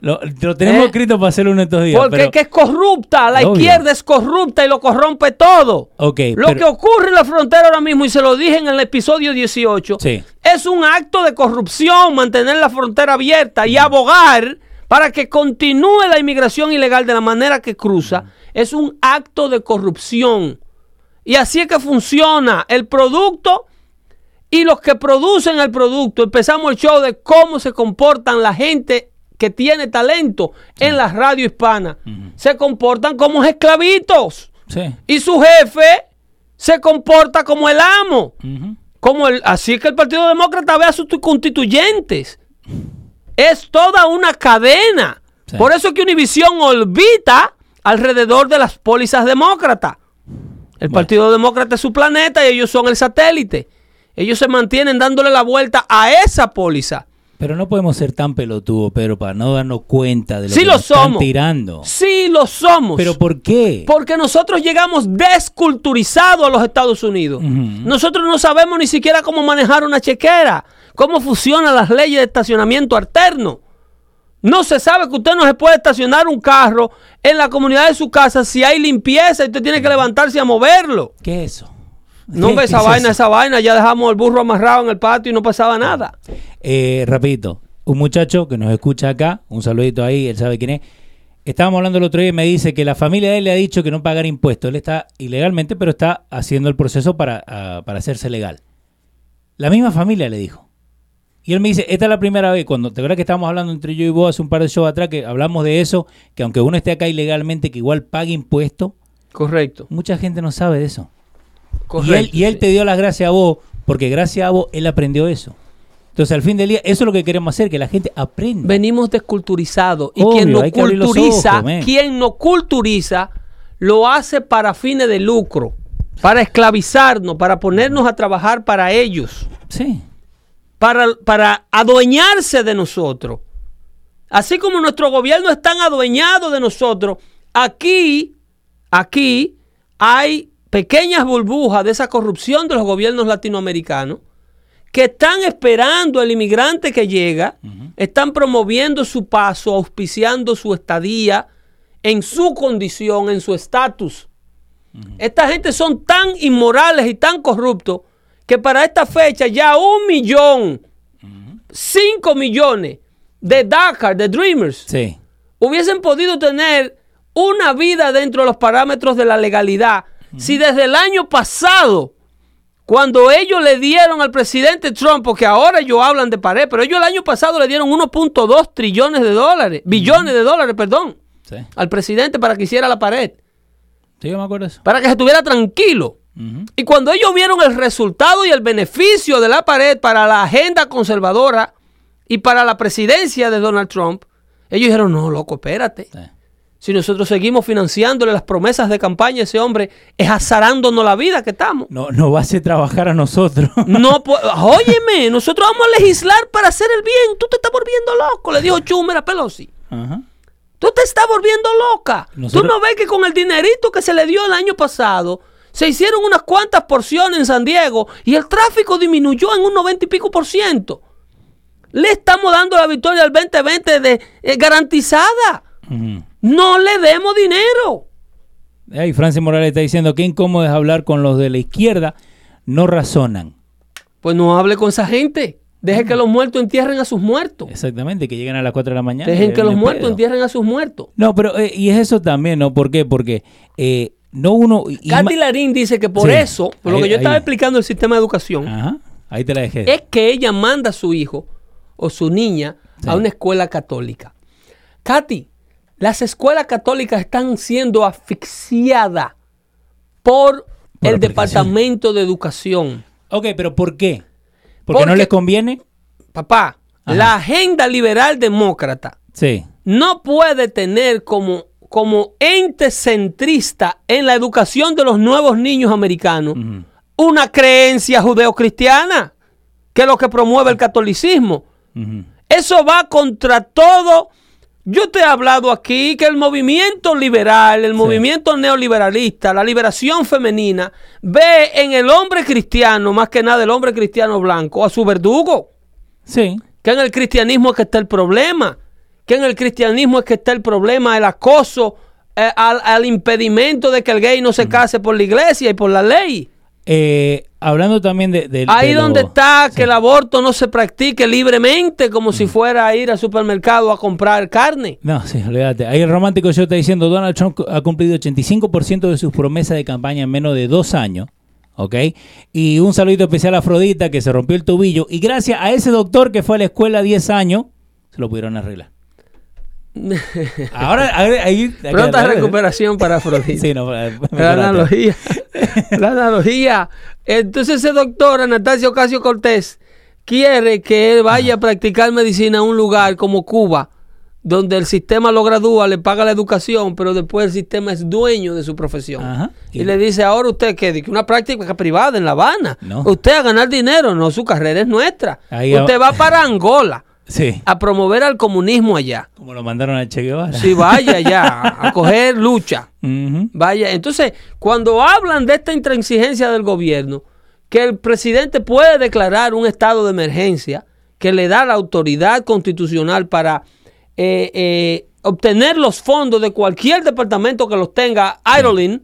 Lo, lo tenemos Eh, escrito para hacerlo uno estos días. porque pero- es que es corrupta, la Obvio. izquierda es corrupta y lo corrompe todo. Ok, lo pero- que ocurre en la frontera ahora mismo, y se lo dije en el episodio 18, Sí. es un acto de corrupción mantener la frontera abierta y abogar para que continúe la inmigración ilegal de la manera que cruza. Es un acto de corrupción. Y así es que funciona el producto y los que producen el producto. Empezamos el show de cómo se comportan la gente que tiene talento en la radio hispana. Se comportan como esclavitos. Sí. Y su jefe se comporta como el amo. Ujú. Como el, así es que el Partido Demócrata ve a sus constituyentes. Es toda una cadena. Sí. Por eso es que Univisión orbita alrededor de las pólizas demócratas. El Bueno. Partido Demócrata es su planeta y ellos son el satélite. Ellos se mantienen dándole la vuelta a esa póliza. Pero no podemos ser tan pelotudos, Pedro, para no darnos cuenta de lo Sí que lo nos están somos. tirando. Sí lo somos. ¿Pero por qué? Porque nosotros llegamos desculturizados a los Estados Unidos. Nosotros no sabemos ni siquiera cómo manejar una chequera, cómo funcionan las leyes de estacionamiento alterno. No se sabe que usted no se puede estacionar un carro en la comunidad de su casa si hay limpieza y usted tiene que levantarse a moverlo. ¿Qué es eso? No ¿Qué- ve qué esa es vaina, eso? esa vaina, ya dejamos el burro amarrado en el patio y no pasaba nada. Eh, rapidito, un muchacho que nos escucha acá, un saludito ahí, él sabe quién es. Estábamos hablando el otro día y me dice que la familia de él le ha dicho que no pagar impuestos. Él está ilegalmente, pero está haciendo el proceso para, ah, para hacerse legal. La misma familia le dijo. Y él me dice, esta es la primera vez, cuando te acuerdas que estábamos hablando entre yo y vos hace un par de shows atrás, que hablamos de eso, que aunque uno esté acá ilegalmente, que igual pague impuestos, Correcto. mucha gente no sabe de eso. Correcto y él, y él te dio las gracias a vos, porque gracias a vos él aprendió eso. Entonces, al fin del día, eso es lo que queremos hacer, que la gente aprenda. Venimos desculturizados. Y Obvio, quien no culturiza, ojos, quien no culturiza, lo hace para fines de lucro, para esclavizarnos, para ponernos a trabajar para ellos, Sí. para, para adueñarse de nosotros. Así como nuestro gobierno es tan adueñado de nosotros, aquí, aquí hay pequeñas burbujas de esa corrupción de los gobiernos latinoamericanos que están esperando al inmigrante que llega, están promoviendo su paso, auspiciando su estadía en su condición, en su estatus. Esta gente son tan inmorales y tan corruptos que para esta fecha ya un millón 5 millones de Dakar, de Dreamers, Sí. hubiesen podido tener una vida dentro de los parámetros de la legalidad si desde el año pasado, cuando ellos le dieron al presidente Trump, porque ahora ellos hablan de pared, pero ellos el año pasado le dieron 1.2 trillones de dólares, billones de dólares, perdón, Sí. al presidente para que hiciera la pared, Sí, yo me acuerdo eso. para que se estuviera tranquilo. Y cuando ellos vieron el resultado y el beneficio de la pared para la agenda conservadora y para la presidencia de Donald Trump, ellos dijeron, no, loco, espérate. Sí. Si nosotros seguimos financiándole las promesas de campaña a ese hombre, es azarándonos la vida que estamos. No, no va a hacer trabajar a nosotros. No, po- óyeme, nosotros vamos a legislar para hacer el bien. Tú te estás volviendo loco, le dijo Schumer a Pelosi. Ajá. Tú te estás volviendo loca. Nosotros- Tú no ves que con el dinerito que se le dio el año pasado, se hicieron unas cuantas porciones en San Diego y el tráfico disminuyó en un 90 y pico por ciento. Le estamos dando la victoria al 2020 de, eh, garantizada. No le demos dinero. Ay, Francis Morales está diciendo que incómodo es hablar con los de la izquierda, no razonan. Pues no hable con esa gente. Deje que los muertos entierren a sus muertos. Exactamente, que llegan a las 4 de la mañana. Dejen y que los muertos entierren a sus muertos. No, pero eh, y es eso también, ¿no? ¿Por qué? Porque eh, no uno... y Katy Larín dice que por Sí, eso, por lo que yo estaba ahí. explicando el sistema de educación, Ajá, ahí te la dejé. es que ella manda a su hijo o su niña Sí. a una escuela católica. Katy, las escuelas católicas están siendo asfixiadas por, Por el. Departamento de Educación. Ok, pero ¿por qué? ¿Porque, no Porque- les conviene? Papá, Ajá. la agenda liberal demócrata Sí. no puede tener como, como ente centrista en la educación de los nuevos niños americanos una creencia judeocristiana, que es lo que promueve el catolicismo. Eso va contra todo. Yo te he hablado aquí que el movimiento liberal, el movimiento neoliberalista, la liberación femenina, ve en el hombre cristiano, más que nada el hombre cristiano blanco, a su verdugo. Sí. Que en el cristianismo es que está el problema. Que en el cristianismo es que está el problema, el acoso, eh, al, al impedimento de que el gay no se case por la iglesia y por la ley. Eh, hablando también de... de- Ahí de lo- donde está sí. que el aborto no se practique libremente como si fuera a ir al supermercado a comprar carne. No, sí, olvídate. Ahí el romántico yo está diciendo, Donald Trump ha cumplido 85% de sus promesas de campaña en menos de dos años. ¿Ok? Y un saludito especial a Afrodita que se rompió el tobillo. Y gracias a ese doctor que fue a la escuela 10 años, se lo pudieron arreglar. Ahora, ahí... Pronta recuperación para Afrodita. Sí, no, me- La analogía. La analogía. Entonces ese doctor, Anastasio Ocasio Cortés, quiere que él vaya a practicar medicina a un lugar como Cuba, donde el sistema lo gradúa, le paga la educación, pero después el sistema es dueño de su profesión. Ajá. Y le dice, ahora usted que una práctica privada en La Habana. No. Usted a ganar dinero, no, su carrera es nuestra. Ahí usted va para Angola Sí. a promover al comunismo allá. Como lo mandaron a Che Guevara. Si vaya allá a coger lucha. Vaya, entonces, cuando hablan de esta intransigencia del gobierno, que el presidente puede declarar un estado de emergencia que le da la autoridad constitucional para eh, eh, obtener los fondos de cualquier departamento que los tenga idling,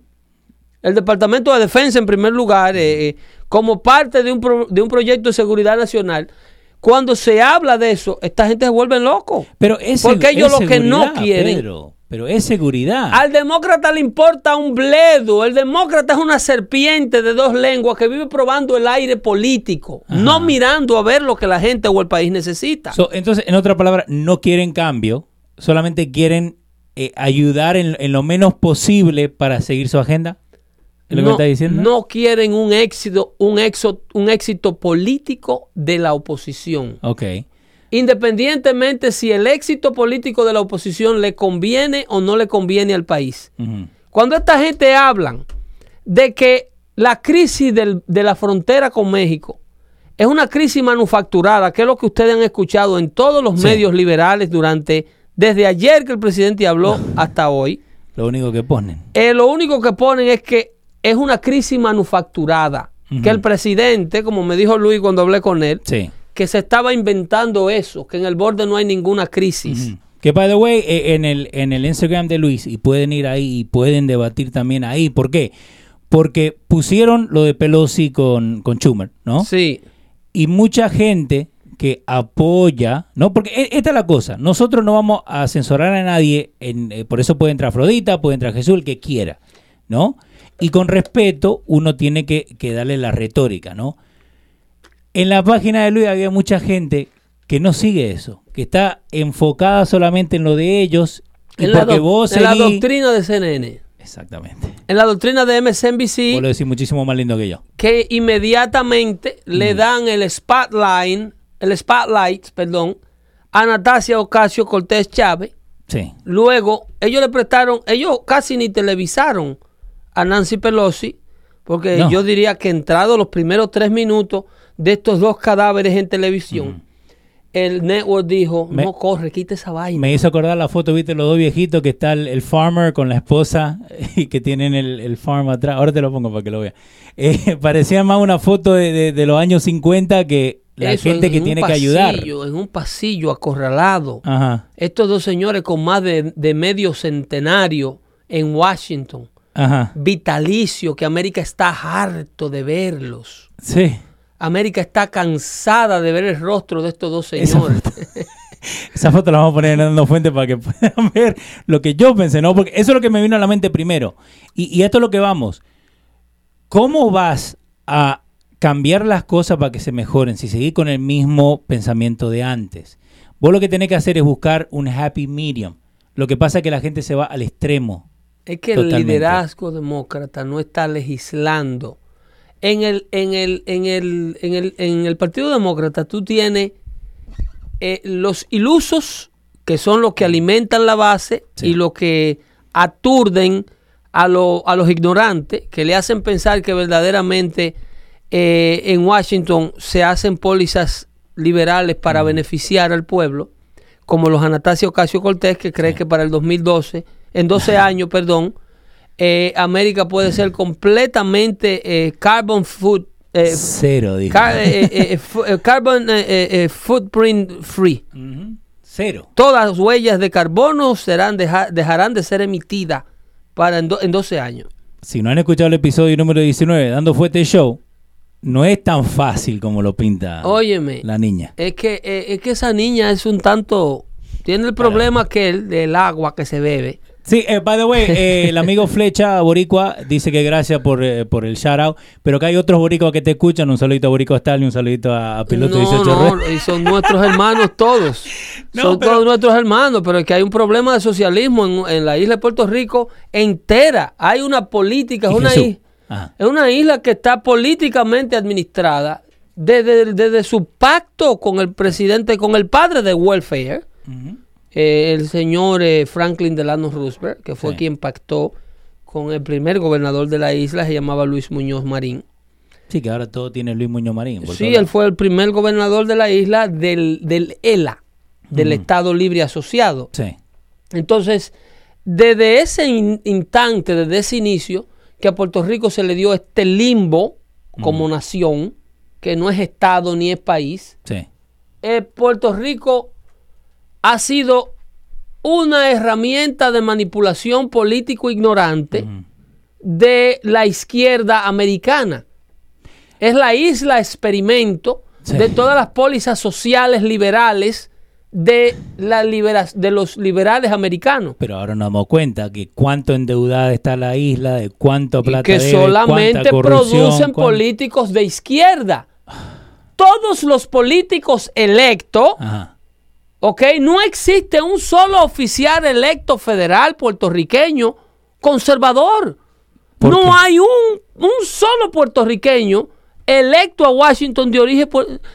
el Departamento de Defensa en primer lugar, eh, eh, como parte de un, pro- de un proyecto de seguridad nacional. Cuando se habla de eso, esta gente se vuelve loco. Pero es Porque ellos es lo que no quieren- Pedro. pero es seguridad. Al demócrata le importa un bledo. El demócrata es una serpiente de dos lenguas que vive probando el aire político, Ajá. no mirando a ver lo que la gente o el país necesita. So, entonces, en otra palabra, no quieren cambio, solamente quieren eh, ayudar en, en lo menos posible para seguir su agenda. ¿Es lo que me no, está diciendo? no quieren un éxito, un, éxito, un éxito político de la oposición. Ok. Independientemente si el éxito político de la oposición le conviene o no le conviene al país. Cuando esta gente hablan de que la crisis del- de la frontera con México es una crisis manufacturada, que es lo que ustedes han escuchado en todos los Sí. medios liberales durante, desde ayer que el presidente habló hasta hoy, Lo único que ponen. eh, lo único que ponen es que es una crisis manufacturada, que el presidente, como me dijo Luis cuando hablé con él, Sí. que se estaba inventando eso, que en el borde no hay ninguna crisis. Que, by the way, eh, en el, en el Instagram de Luis, y pueden ir ahí y pueden debatir también ahí. ¿Por qué? Porque pusieron lo de Pelosi con, con Schumer, ¿no? Sí, Y mucha gente que apoya, ¿no? Porque e- esta es la cosa, nosotros no vamos a censurar a nadie, en- eh, por eso puede entrar Afrodita, puede entrar Jesús, el que quiera, ¿no? Y con respeto uno tiene que, que darle la retórica, ¿no? En la página de Luis había mucha gente que no sigue eso, que está enfocada solamente en lo de ellos, y En, la, doc- vos en la doctrina de CNN, Exactamente. en la doctrina de MSNBC, Vos lo decís muchísimo más lindo que yo. que inmediatamente le dan el spotlight, el spotlight, perdón, a Natasia Ocasio Cortés Chávez. Sí. Luego, ellos le prestaron, ellos casi ni televisaron a Nancy Pelosi, porque No. yo diría que entrado los primeros tres minutos de estos dos cadáveres en televisión, el network dijo, Me- no corre, quita esa vaina. Me hizo acordar la foto, viste, los dos viejitos que está el, el farmer con la esposa y que tienen el, el farm atrás. Ahora te lo pongo para que lo veas. Eh, parecía más una foto de, de- de los años 50 que la Eso, gente en- que en tiene que ayudar. En un pasillo acorralado. Ajá, Estos dos señores con más de, de medio centenario en Washington, ajá. vitalicio, que América está harto de verlos. Sí. América está cansada de ver el rostro de estos dos señores. Esa foto la vamos a poner en Dando Fuente para que puedan ver lo que yo pensé, ¿no? Porque eso es lo que me vino a la mente primero. Y, y esto es lo que vamos. ¿Cómo vas a cambiar las cosas para que se mejoren si seguís con el mismo pensamiento de antes? Vos lo que tenés que hacer es buscar un happy medium. Lo que pasa es que la gente se va al extremo. Es que el liderazgo demócrata no está legislando. En el, en el, en el, en el, en el Partido Demócrata tú tienes eh, los ilusos, que son los que alimentan la base, Sí. y los que aturden a, lo- a los ignorantes, que le hacen pensar que verdaderamente eh, en Washington se hacen pólizas liberales para beneficiar al pueblo, como los Anastasio Ocasio Cortés, que cree que para el 2012, en 12 años, perdón, eh, América puede ser completamente eh, carbon food, eh, Cero, dijo. car- carbon footprint free. Cero. Todas las huellas de carbono serán deja- dejarán de ser emitidas para en, en 12 años. Si no han escuchado el episodio número 19, Dando Fuerte Show, no es tan fácil como lo pinta Óyeme, la niña. es que, eh, es que esa niña es un tanto... Tiene el problema que el del agua que se bebe. Sí, eh, by the way, eh, el amigo Flecha Boricua dice que gracias por, eh, por el shout out, pero que hay otros boricuas que te escuchan. Un saludito a Boricua Stalin, un saludito a, a Piloto no, 18 no, Red. y son nuestros hermanos todos. No, son pero- todos nuestros hermanos, pero es que hay un problema de socialismo en, en la isla de Puerto Rico entera. Hay una política, es una, Jesús. is- Ajá. es una isla que está políticamente administrada desde, desde su pacto con el presidente, con el padre de welfare. Eh, el señor eh, Franklin Delano Roosevelt, que fue Sí. quien pactó con el primer gobernador de la isla, se llamaba Luis Muñoz Marín. Sí, que ahora todo tiene Luis Muñoz Marín. Sí, él fue el primer gobernador de la isla del, del ELA, del. Estado Libre Asociado. Sí. Entonces, desde ese in- instante, desde ese inicio, que a Puerto Rico se le dio este limbo como nación, que no es Estado ni es país, Sí. eh, Puerto Rico ha sido una herramienta de manipulación político ignorante de la izquierda americana. Es la isla experimento Sí. de todas las pólizas sociales liberales de, la libera- de los liberales americanos. Pero ahora nos damos cuenta que cuánto endeudada está la isla, de cuánto Y plata que debe, solamente producen cuán- políticos de izquierda. Todos los políticos electos, Ajá. ¿Ok? No existe un solo oficial electo federal puertorriqueño conservador. ¿Por No qué? hay un, un solo puertorriqueño electo a Washington de origen,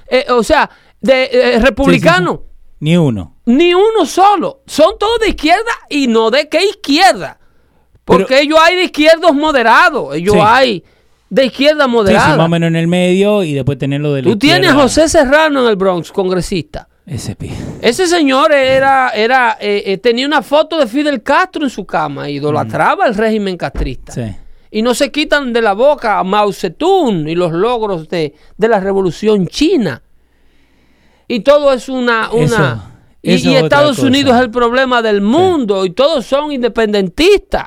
eh, o sea, de eh, republicano. Sí, sí, sí. Ni uno. Ni uno solo. Son todos de izquierda y no de qué izquierda. Porque Pero- ellos hay de izquierdos moderados. Ellos hay de izquierda moderada. más o menos en el medio y después tenerlo de la Tú tienes a. José Serrano en el Bronx, congresista. Ese pi- Ese señor era, era, eh, eh, tenía una foto de Fidel Castro en su cama, idolatraba el régimen castrista. Sí. Y no se quitan de la boca a Mao Zedong y los logros de, de la revolución china. Y todo es una... una Eso- y, eso Estados. Unidos es el problema del mundo y todos son independentistas.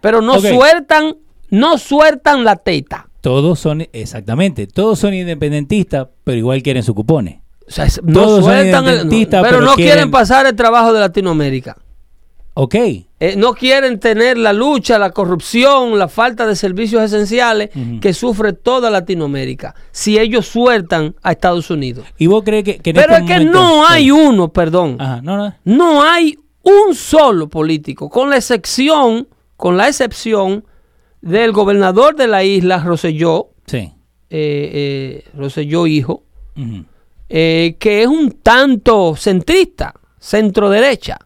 Pero no sueltan, no sueltan la teta. Todos son, exactamente, todos son independentistas, pero igual quieren sus cupones. O sea, no Todos sueltan el- pero, pero no quieren, quieren- pasar el trabajo de Latinoamérica. Ok. Eh, no quieren tener la lucha, la corrupción, la falta de servicios esenciales que sufre toda Latinoamérica. Si ellos sueltan a Estados Unidos. ¿Y vos crees que, que en Pero este es que no hay uno, perdón. Ajá, no, no. No hay un solo político, con la excepción, con la excepción del gobernador de la isla, Roselló, Sí. eh, eh, Roselló hijo, Ujú. Eh, que es un tanto centrista, centro derecha.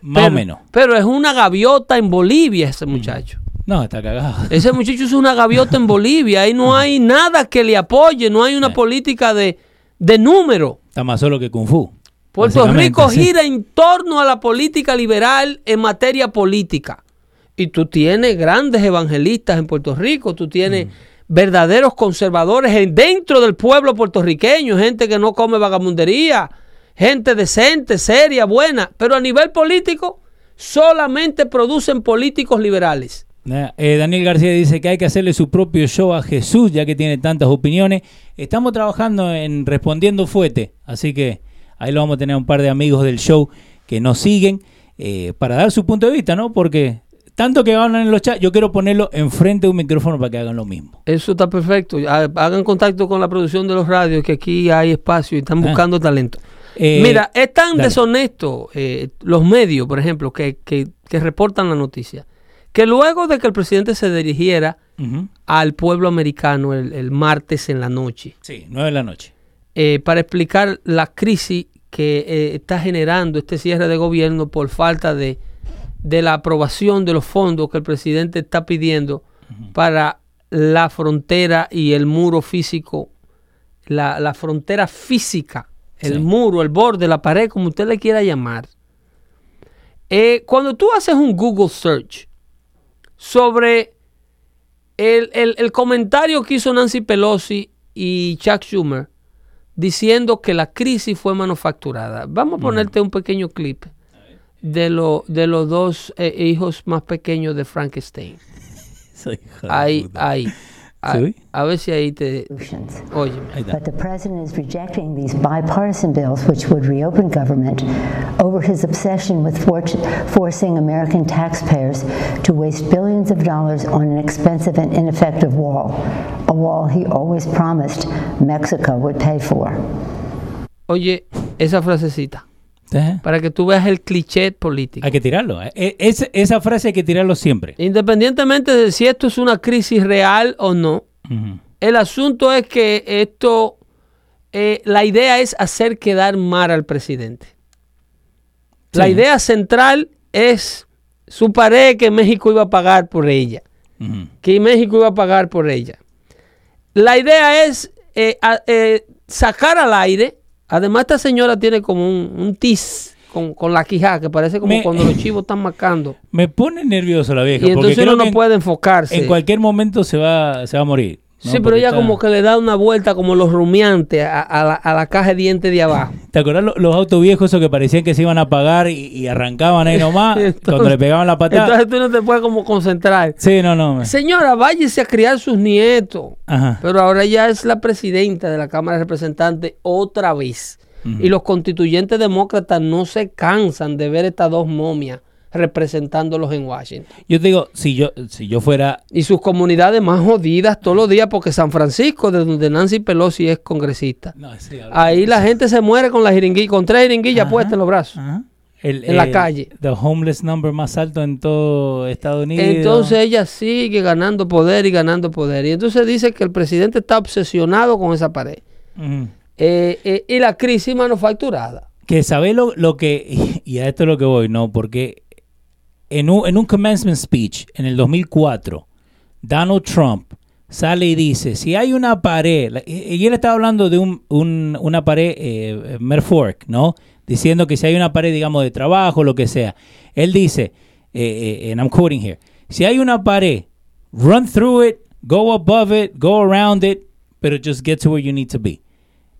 Más o menos. Pero es una gaviota en Bolivia ese muchacho. No, está cagado. Ese muchacho es una gaviota en Bolivia. Ahí no hay nada que le apoye, no hay una política de, de número. Está más solo que Kung Fu. Puerto Rico sí. gira en torno a la política liberal en materia política. Y tú tienes grandes evangelistas en Puerto Rico, tú tienes Mm. Verdaderos conservadores en- dentro del pueblo puertorriqueño, gente que no come vagamundería, gente decente, seria, buena. Pero a nivel político, solamente producen políticos liberales. Eh, Daniel García dice que hay que hacerle su propio show a Jesús, ya que tiene tantas opiniones. Estamos trabajando en Respondiendo Fuete, así que ahí lo vamos a tener un par de amigos del show que nos siguen eh, para dar su punto de vista, ¿no? Porque tanto que hablan en los chats, yo quiero ponerlo enfrente de un micrófono para que hagan lo mismo. Eso está perfecto. Ha- Hagan contacto con la producción de los radios, que aquí hay espacio y están Ah. buscando talento. Eh, Mira, es tan dale. deshonesto eh, los medios, por ejemplo, que, que- que reportan la noticia, que luego de que el presidente se dirigiera al pueblo americano el, el martes en la noche, Sí, nueve de la noche. eh, para explicar la crisis que eh, está generando este cierre de gobierno por falta de, de la aprobación de los fondos que el presidente está pidiendo para la frontera y el muro físico, la, la frontera física, el Sí. muro, el borde, la pared, como usted le quiera llamar. Eh, cuando tú haces un Google search sobre el, el- el comentario que hizo Nancy Pelosi y Chuck Schumer diciendo que la crisis fue manufacturada. Vamos a ponerte un pequeño clip de, lo- de los dos eh, hijos más pequeños de Frankenstein. Ahí, ahí. A, a ver si ahí te... Oye. Ahí está. But the president is rejecting these bipartisan bills, which would reopen government, over his obsession with for- forcing American taxpayers to waste billions of dollars on an expensive and ineffective wall, a wall he always promised Mexico would pay for. Oye, esa frasecita. Ajá. Para que tú veas el cliché político. Hay que tirarlo. eh. Ese- esa frase hay que tirarlo siempre. Independientemente de si esto es una crisis real o no, el asunto es que esto, eh, la idea es hacer quedar mal al presidente. La idea central es su pared que México iba a pagar por ella, que México iba a pagar por ella. La idea es eh, a- eh, sacar al aire, además esta señora tiene como un, un tiz con, con la quijada, que parece como Me- cuando los chivos están marcando. Me pone nervioso la vieja. Y entonces uno no puede enfocarse. En cualquier momento se va, se va a morir. ¿No? Sí, pero ella está- como que le da una vuelta como los rumiantes a, a la, a la caja de dientes de abajo. ¿Te acuerdas lo- los autos viejos esos que parecían que se iban a apagar y, y arrancaban ahí nomás Entonces- cuando le pegaban la patada? Entonces tú no te puedes como concentrar. sí, no, no. me- Señora, váyase a criar sus nietos. Ajá. Pero ahora ya es la presidenta de la Cámara de Representantes otra vez. Y los constituyentes demócratas no se cansan de ver estas dos momias representándolos en Washington. Yo te digo, si yo, si yo fuera... Y sus comunidades más jodidas todos los días, porque San Francisco, de donde Nancy Pelosi es congresista. no, sí, habla- Ahí la gente se muere con la jeringuilla, con tres jeringuillas Ajá, puestas en los brazos. ajá. El- en la calle. The homeless number más alto en todo Estados Unidos. Entonces ella sigue ganando poder y ganando poder. Y entonces dice que el presidente está obsesionado con esa pared. Eh, eh, y la crisis manufacturada. Que sabe lo, lo que... Y a esto es lo que voy, ¿no? Porque en un, en un commencement speech en el 2004, Donald Trump sale y dice, si hay una pared, y él estaba hablando de un, un- una pared eh, metaphoric, ¿no? Diciendo que si hay una pared, digamos, de trabajo, lo que sea. Él dice, eh, eh, and I'm quoting here, si hay una pared, run through it, go above it, go around it, pero just get to where you need to be.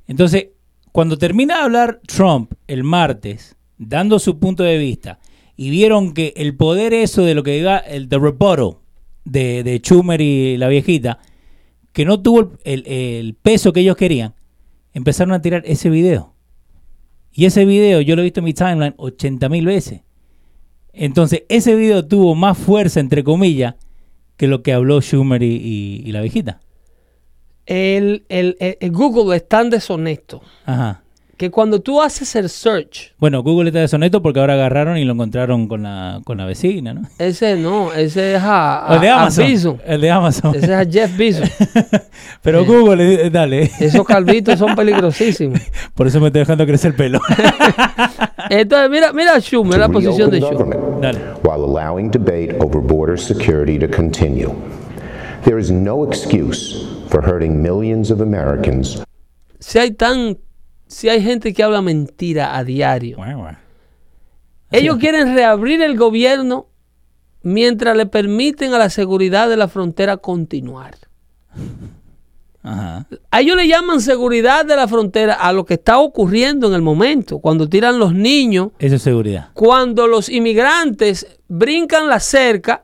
Entonces, cuando termina de hablar Trump el martes, dando su punto de vista, y vieron que el poder eso de lo que diga el the rebuttal de, de Schumer y la viejita, que no tuvo el, el peso que ellos querían, empezaron a tirar ese video. Y ese video yo lo he visto en mi timeline 80 mil veces. Entonces, ese video tuvo más fuerza, entre comillas, que lo que habló Schumer y, y- y la viejita. El, el- el- el Google es tan deshonesto Ajá. Que cuando tú haces el search, Bueno, Google está deshonesto porque ahora agarraron y lo encontraron con la, con la vecina, ¿no? ese no, ese es a, a- el de a Amazon. Bezos. El de Amazon. Ese es a Jeff Bezos. Pero Google, eh, dale. Esos calvitos son peligrosísimos. Por eso me estoy dejando crecer el pelo. Entonces, mira, mira a Schumer, la posición de Schumer. Dale. while allowing debate over border security to continue. There is no excuse for hurting millions of Americans Si hay tan, si hay gente que habla mentira a diario, ellos quieren reabrir el gobierno mientras le permiten a la seguridad de la frontera continuar. Ajá. A ellos le llaman seguridad de la frontera a lo que está ocurriendo en el momento, cuando tiran los niños, Eso es seguridad. cuando los inmigrantes brincan la cerca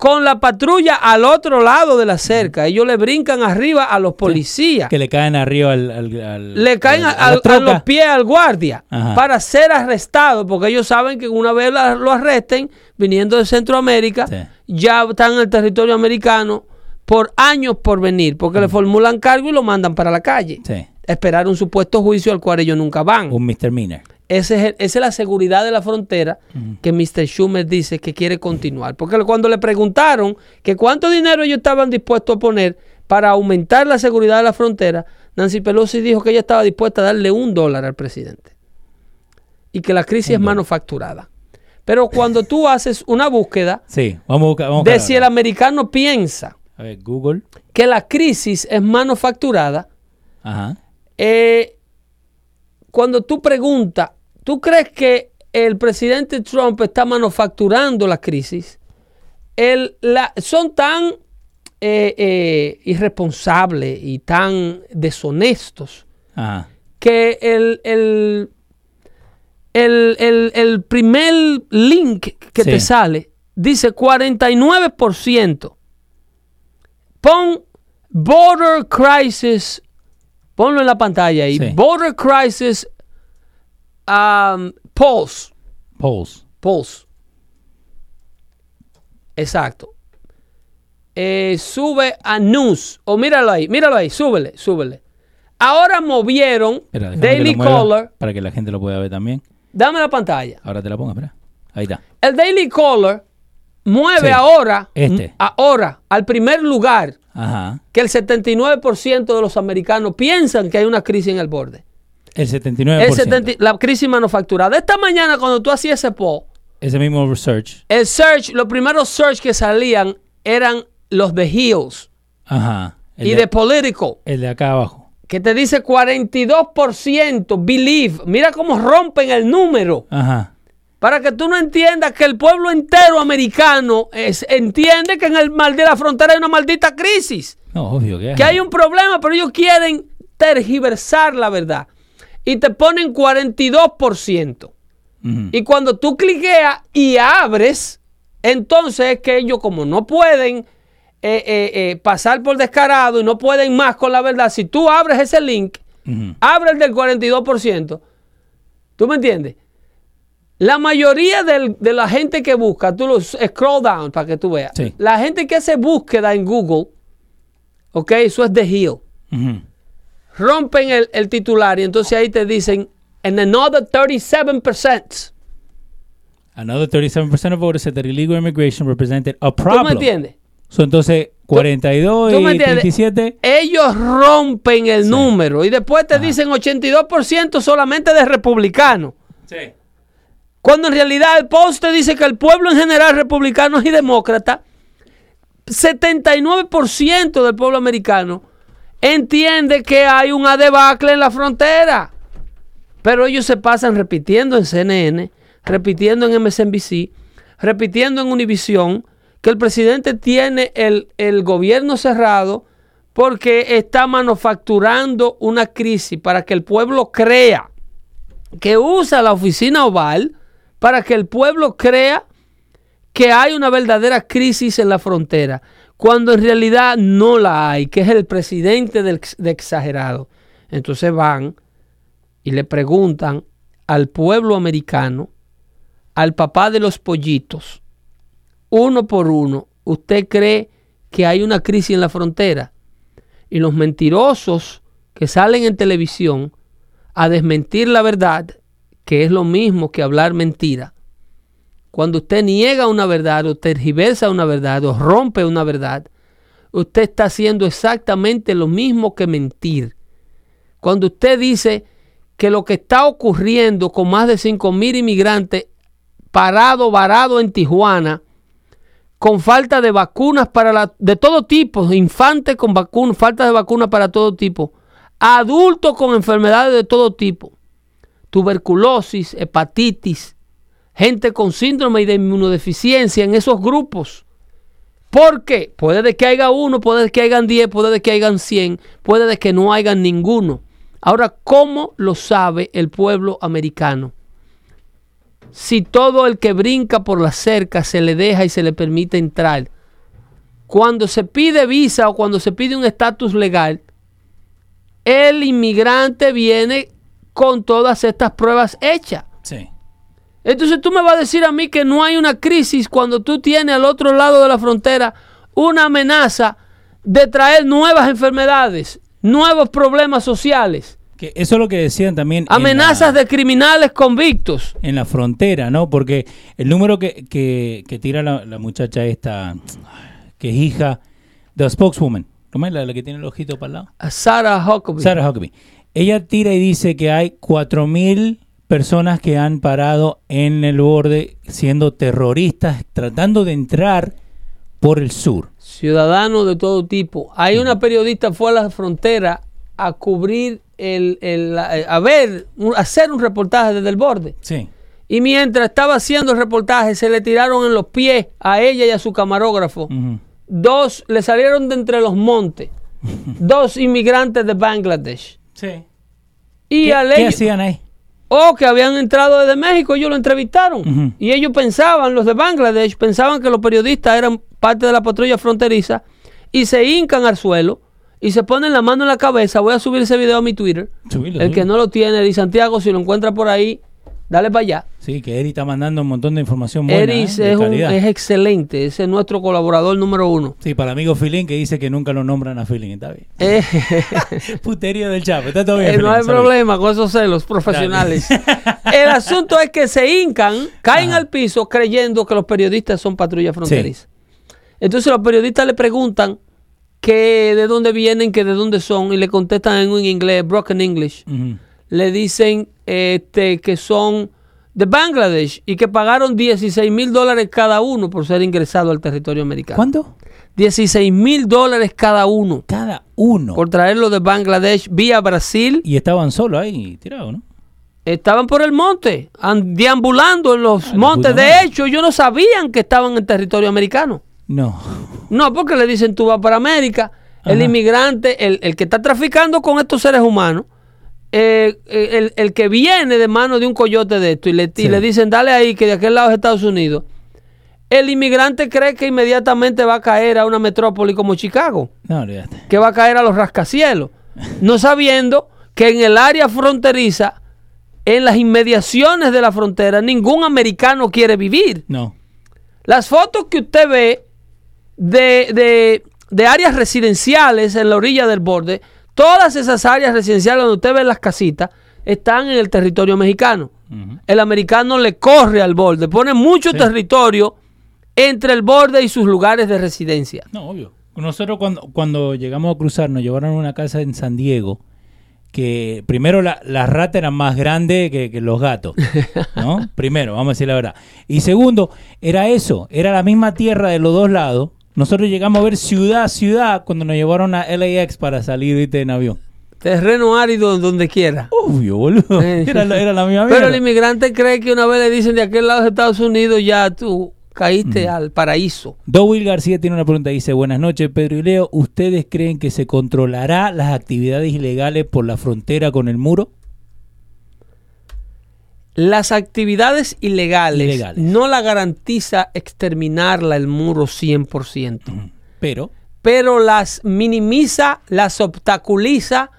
con la patrulla al otro lado de la cerca. Ellos le brincan arriba a los policías. Que le caen arriba al. al- al- le caen a, a los pies al guardia Ajá. para ser arrestado, porque ellos saben que una vez la- lo arresten, viniendo de Centroamérica, Sí. ya están en el territorio americano por años por venir, porque le formulan cargo y lo mandan para la calle. Sí. Esperar un supuesto juicio al cual ellos nunca van. Un misdemeanor. Ese es el- esa es la seguridad de la frontera que Mr. Schumer dice que quiere continuar. Porque cuando le preguntaron que cuánto dinero ellos estaban dispuestos a poner para aumentar la seguridad de la frontera, Nancy Pelosi dijo que ella estaba dispuesta a darle un dólar al presidente. Y que la crisis es manufacturada. Pero cuando tú haces una búsqueda Sí, vamos a buscar. Vamos de si el americano piensa A ver, Google. que la crisis es manufacturada, Ajá. eh, cuando tú preguntas, ¿tú crees que el presidente Trump está manufacturando la crisis? El- la- son tan eh, eh, irresponsables y tan deshonestos Ajá. que el, el, el- el- el primer link que Sí. te sale dice 49%. Pon Border Crisis, ponlo en la pantalla ahí. Sí. Border Crisis um, Pulse. Polls. Pulse. Exacto. Eh, sube a News. O míralo ahí, míralo ahí, súbele, súbele. Ahora movieron Espera, Daily Caller. Para que la gente lo pueda ver también. Dame la pantalla. Ahora te la pongo, espera. Ahí está. El Daily Caller mueve Sí, ahora, este. ahora al primer lugar Ajá. que el 79% de los americanos piensan que hay una crisis en el borde. El 79%. El 70 la crisis manufacturada. Esta mañana cuando tú hacías ese poll, Ese mismo research. el search, los primeros search que salían eran los de Hills Ajá. Y de, de Political, el de acá abajo. que te dice 42% believe. Mira cómo rompen el número. Ajá. Para que tú no entiendas que el pueblo entero americano es- entiende que en el mal de la frontera hay una maldita crisis. No, obvio que. Que hay un problema, pero ellos quieren tergiversar la verdad. Y te ponen 42%. Ujú. Y cuando tú cliqueas y abres, entonces es que ellos como no pueden eh, eh, eh, pasar por descarado y no pueden más con la verdad, si tú abres ese link, Ujú. abre el del 42%, ¿tú me entiendes? La mayoría del- de la gente que busca, tú lo scroll down para que tú veas, Sí. la gente que hace búsqueda en Google, ok, eso es de Hill Ujú. Rompen el, el titular y entonces ahí te dicen, and another 37%. Another 37% of voters said that illegal immigration represented a ¿Tú problem. me entiendes? So, entonces, 42 ¿Tú me y entiendes? 37. Ellos rompen el número y después te dicen 82% solamente de republicanos. Sí. Cuando en realidad el post te dice que el pueblo en general, republicanos y demócratas, 79% del pueblo americano entiende que hay una debacle en la frontera. Pero ellos se pasan repitiendo en CNN, repitiendo en MSNBC, repitiendo en Univision, que el presidente tiene el, el gobierno cerrado porque está manufacturando una crisis para que el pueblo crea que usa la oficina oval para que el pueblo crea que hay una verdadera crisis en la frontera, cuando en realidad no la hay, que es el presidente de exagerado. Entonces van y le preguntan al pueblo americano, al papá de los pollitos, uno por uno, ¿usted cree que hay una crisis en la frontera? Y los mentirosos que salen en televisión a desmentir la verdad, que es lo mismo que hablar mentira. Cuando usted niega una verdad o tergiversa una verdad o rompe una verdad, usted está haciendo exactamente lo mismo que mentir. Cuando usted dice que lo que está ocurriendo con más de 5 mil inmigrantes parado, varado en Tijuana, con falta de vacunas para de todo tipo, infantes con vacunas, falta de vacunas para todo tipo, adultos con enfermedades de todo tipo, tuberculosis, hepatitis, gente con síndrome de inmunodeficiencia en esos grupos. ¿Por qué? Puede de que haya uno, puede de que hayan 10, puede de que hayan 100, puede de que no hayan ninguno. Ahora, ¿cómo lo sabe el pueblo americano? Si todo el que brinca por la cerca se le deja y se le permite entrar, cuando se pide visa o cuando se pide un estatus legal, el inmigrante viene con todas estas pruebas hechas. Entonces tú me vas a decir a mí que no hay una crisis cuando tú tienes al otro lado de la frontera una amenaza de traer nuevas enfermedades, nuevos problemas sociales. Que eso es lo que decían también. en Amenazas la- de criminales convictos. en la frontera, ¿no? Porque el número que, que- que tira la, la muchacha esta, que es hija de la spokeswoman, ¿cómo es la, la que tiene el ojito para el lado? Sarah Huckabee. Sarah Huckabee. Ella tira y dice que hay 4.000 personas que han parado en el borde siendo terroristas, tratando de entrar por el sur. Ciudadanos de todo tipo. Hay una periodista fue a la frontera a cubrir el, el- a ver, hacer un reportaje desde el borde. Sí. Y mientras estaba haciendo el reportaje, se le tiraron en los pies a ella y a su camarógrafo. Dos, le salieron de entre los montes. dos inmigrantes de Bangladesh. Sí. Y ¿Qué, hacían ahí? O que habían entrado desde México, ellos lo entrevistaron. Y ellos pensaban, los de Bangladesh, pensaban que los periodistas eran parte de la patrulla fronteriza y se hincan al suelo y se ponen la mano en la cabeza. Voy a subir ese video a mi Twitter. Subilo, El subilo. que no lo tiene, di Santiago, si lo encuentra por ahí, dale para allá. Sí, que Eri está mandando un montón de información buena, Eris ¿eh? es, un- es excelente, ese es nuestro colaborador número uno. Sí, para el amigo Filín que dice que nunca lo nombran a Filín, está bien. Eh, Putería del Chapo, está todo bien. Eh, no hay problema con esos celos profesionales. El asunto es que se hincan, caen Ajá. al piso creyendo que los periodistas son patrullas fronterizas. Entonces los periodistas le preguntan que de dónde vienen, que de dónde son, y le contestan en un inglés, broken English. Ujú. Le dicen este, que son de Bangladesh y que pagaron 16 mil dólares cada uno por ser ingresado al territorio americano. ¿Cuánto? 16 mil dólares cada uno Cada uno. por traerlo de Bangladesh vía Brasil Y estaban solos ahí tirados, ¿no? Estaban por el monte, an- deambulando en los la montes. De madre. hecho, ellos no sabían que estaban en territorio americano. No. No, porque le dicen tú vas para América. El inmigrante, el, el que está traficando con estos seres humanos, eh, eh, el, el que viene de mano de un coyote de esto y le, y Sí. le dicen dale ahí que de aquel lado es Estados Unidos. El inmigrante cree que inmediatamente va a caer a una metrópoli como Chicago No, que va a caer a los rascacielos, no sabiendo que en el área fronteriza, en las inmediaciones de la frontera, ningún americano quiere vivir. No. Las fotos que usted ve de, de- de áreas residenciales en la orilla del borde, todas esas áreas residenciales donde usted ve las casitas, están en el territorio mexicano. El americano le corre al borde, pone mucho Sí. territorio entre el borde y sus lugares de residencia. No, obvio. Nosotros cuando, cuando llegamos a cruzar nos llevaron a una casa en San Diego que primero la- ratas eran más grandes que, que los gatos, ¿no? primero, vamos a decir la verdad. Y segundo, era eso, era la misma tierra de los dos lados. Nosotros llegamos a ver ciudad a ciudad cuando nos llevaron a LAX para salir ¿viste? en avión. Terreno árido donde quiera. Obvio, boludo. Era, la- era la misma Pero el inmigrante cree que una vez le dicen de aquel lado de Estados Unidos ya tú caíste al paraíso. Dowil García tiene una pregunta. Dice, buenas noches, Pedro y Leo. ¿Ustedes creen que se controlará las actividades ilegales por la frontera con el muro? Las actividades ilegales, Ilegales. no la garantiza exterminarla el muro 100%, Pero, pero las minimiza, las obstaculiza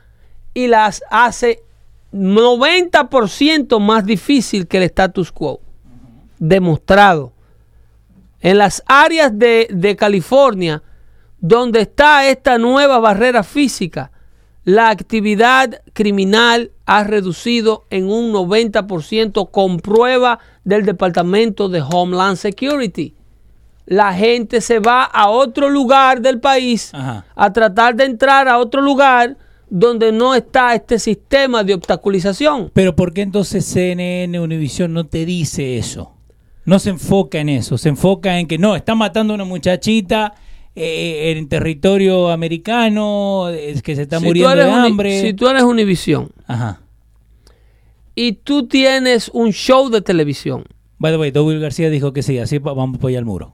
y las hace 90% más difícil que el status quo. Demostrado. En las áreas de, de California, donde está esta nueva barrera física, la actividad criminal ha reducido en un 90% con prueba del Departamento de Homeland Security. La gente se va a otro lugar del país Ajá. a tratar de entrar a otro lugar donde no está este sistema de obstaculización. Pero ¿por qué entonces CNN, Univision no te dice eso? No se enfoca en eso, se enfoca en que no, está matando a una muchachita eh, en territorio americano, es que se está Si muriendo de uni- hambre. si tú eres Univision Ajá. y tú tienes un show de televisión, By the way, Dowell García dijo que sí, así vamos a apoyar el muro.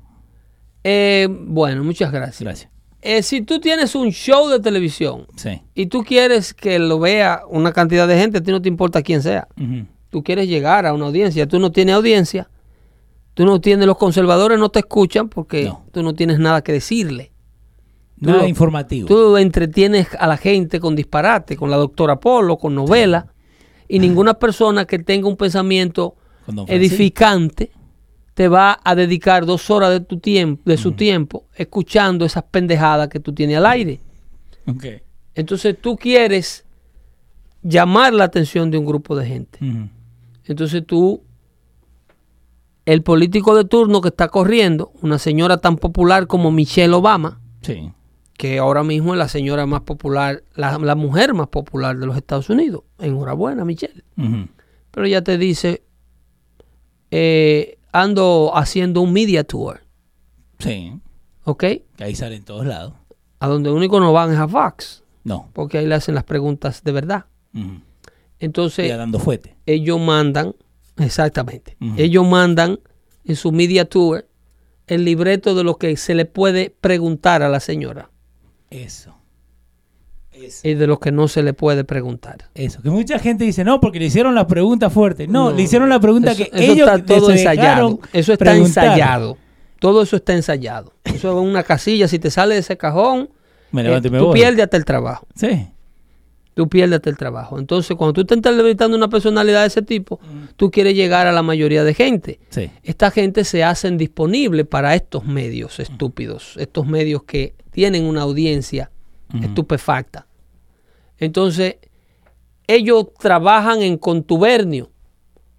eh, bueno, muchas gracias. Gracias. Eh, si tú tienes un show de televisión Sí. y tú quieres que lo vea una cantidad de gente, a ti no te importa quién sea. Ujú. Tú quieres llegar a una audiencia, tú no tienes audiencia, tú no tienes, los conservadores no te escuchan porque No. tú no tienes nada que decirle. Tú Nada lo- informativo. Tú entretienes a la gente con disparate, con la doctora Polo, con novela, y ninguna persona que tenga un pensamiento edificante te va a dedicar dos horas de tu tiempo, de su tiempo, escuchando esas pendejadas que tú tienes al aire. Ok. Entonces tú quieres llamar la atención de un grupo de gente. Entonces tú, el político de turno que está corriendo, una señora tan popular como Michelle Obama, Sí. que ahora mismo es la señora más popular, la, la mujer más popular de los Estados Unidos. Enhorabuena, Michelle. Ujú. Pero ella te dice, eh, ando haciendo un media tour, Sí. ¿ok? Que ahí salen todos lados. A donde único no van es a Fox, No. porque ahí le hacen las preguntas de verdad. Entonces, Ya dando fuete. ellos mandan, exactamente, ellos mandan en su media tour el libreto de lo que se le puede preguntar a la señora Eso. Eso. y de lo que no se le puede preguntar. Eso. Que mucha gente dice, no, porque le hicieron la pregunta fuerte. No, No. le hicieron la pregunta Eso, que eso ellos está todo ensayado. Eso está preguntar. ensayado. Todo eso está ensayado. Eso es una casilla. Si te sale de ese cajón, Me eh, levanto y me tú voy. pierdes hasta el trabajo. Sí. Tú pierdes hasta el trabajo. Entonces, cuando tú estás entrevistando una personalidad de ese tipo, tú quieres llegar a la mayoría de gente. Sí. Esta gente se hacen disponible para estos medios estúpidos, estos medios que tienen una audiencia estupefacta. Entonces, ellos trabajan en contubernio.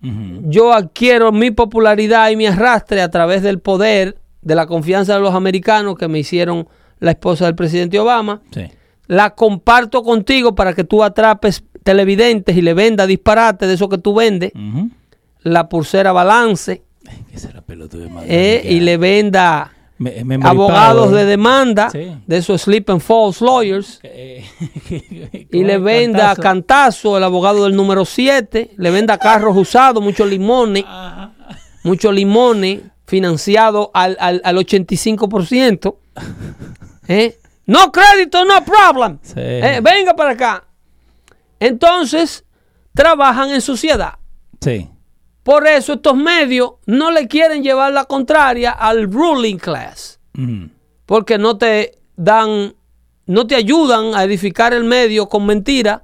Yo adquiero mi popularidad y mi arrastre a través del poder, de la confianza de los americanos que me hicieron la esposa del presidente Obama. Sí. La comparto contigo para que tú atrapes televidentes y le vendas disparate de eso que tú vendes. La pulsera balance. Pelotuda de madre eh, y le venda Me- me abogados de ¿eh? demanda Sí. de esos slip and false lawyers Eh, y le venda cantazo. cantazo el abogado del número 7, le venda carros usados, muchos limones, muchos limones financiados al, al, al 85%. ¿eh? No crédito, no problem. Sí. Eh, venga para acá. Entonces, trabajan en sociedad. Sí. Por eso estos medios no le quieren llevar la contraria al ruling class. Ujú. Porque no te dan, no te ayudan a edificar el medio con mentira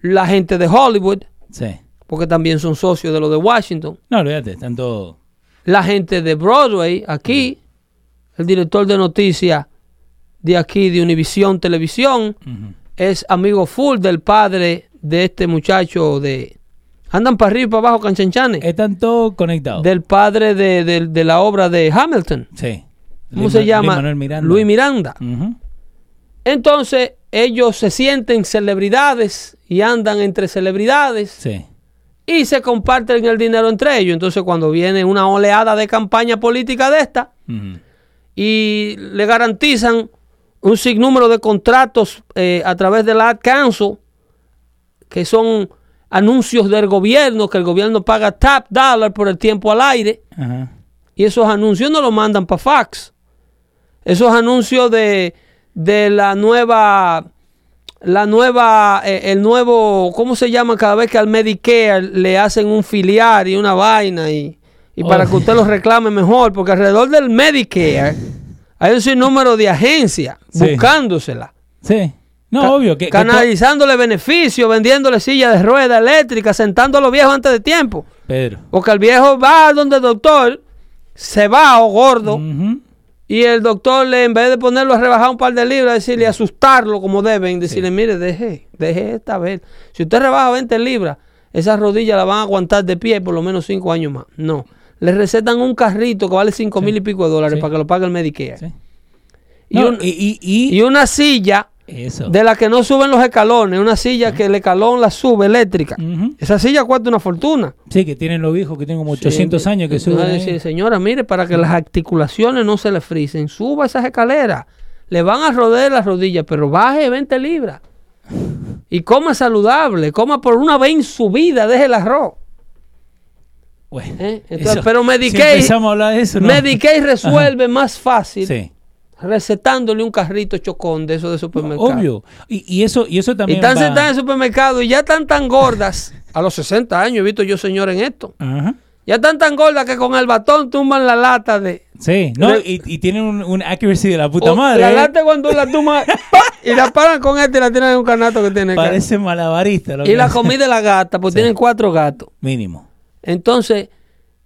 la gente de Hollywood, Sí. porque también son socios de lo de Washington. No, olvídate, tanto. La gente de Broadway, aquí, el director de noticias de aquí, de Univision Televisión, es amigo full del padre de este muchacho de... Andan para arriba y para abajo, canchanchanes. Están todos conectados. del padre de, de- de la obra de Hamilton. Sí. ¿Cómo Luis se Ma- llama? Luis Manuel Miranda. Luis Miranda. Entonces, ellos se sienten celebridades y andan entre celebridades Sí. y se comparten el dinero entre ellos. Entonces, cuando viene una oleada de campaña política de esta y le garantizan un sinnúmero de contratos eh, a través de la Ad Council, que son anuncios del gobierno, que el gobierno paga tap dollar por el tiempo al aire. Ajá. Y esos anuncios no los mandan para fax. Esos anuncios de, de la nueva, la nueva, eh, el nuevo, ¿cómo se llama? Cada vez que al Medicare le hacen un filiar y una vaina y, y para Oh. que usted los reclame mejor, porque alrededor del Medicare hay un sinnúmero de agencias Sí. buscándosela. Sí. No, Ca- obvio. Que, que canalizándole beneficios, vendiéndole sillas de rueda eléctrica, sentando a los viejos antes de tiempo. Pedro. Porque el viejo va donde el doctor, se va o gordo, Ujú. y el doctor, le, en vez de ponerlo a rebajar un par de libras, decirle, asustarlo como deben, decirle, mire, deje, deje esta vez. Si usted rebaja 20 libras, esas rodillas la van a aguantar de pie por lo menos 5 años más. No. Le recetan un carrito que vale 5 mil y pico de dólares Sí. para que lo pague el Medicare. Sí. Y, No, un- y, y- y- y una silla eso. de la que no suben los escalones, una silla que el escalón la sube eléctrica. Esa silla cuesta una fortuna. Sí, que tienen los viejos que tienen como 800 Sí, años que suben. decir, señora, mire, para que las articulaciones no se le frisen, suba esas escaleras. Le van a rodear las rodillas, pero baje 20 libras. Y coma saludable, coma por una vez en su vida, deje el arroz. Bueno, ¿eh? Entonces, eso- pero si Medicaid, empezamos a hablar de eso, ¿no? Medicaid resuelve más fácil Sí, recetándole un carrito chocón de eso de supermercado. obvio. Y, y eso, y eso Y también. están va- sentadas en el supermercado y ya están tan gordas. A los 60 años he visto yo señor en esto. Ajá. Ya están tan gordas que con el batón tumban la lata de, Sí, no, y, y tienen un, un accuracy de la puta O madre. La ¿eh? lata cuando la toma y la paran con este y la tienen en un canasto que tiene. Parece malabarista. Lo Y que la comida de la gata, pues Sí. tienen cuatro gatos. Mínimo. Entonces,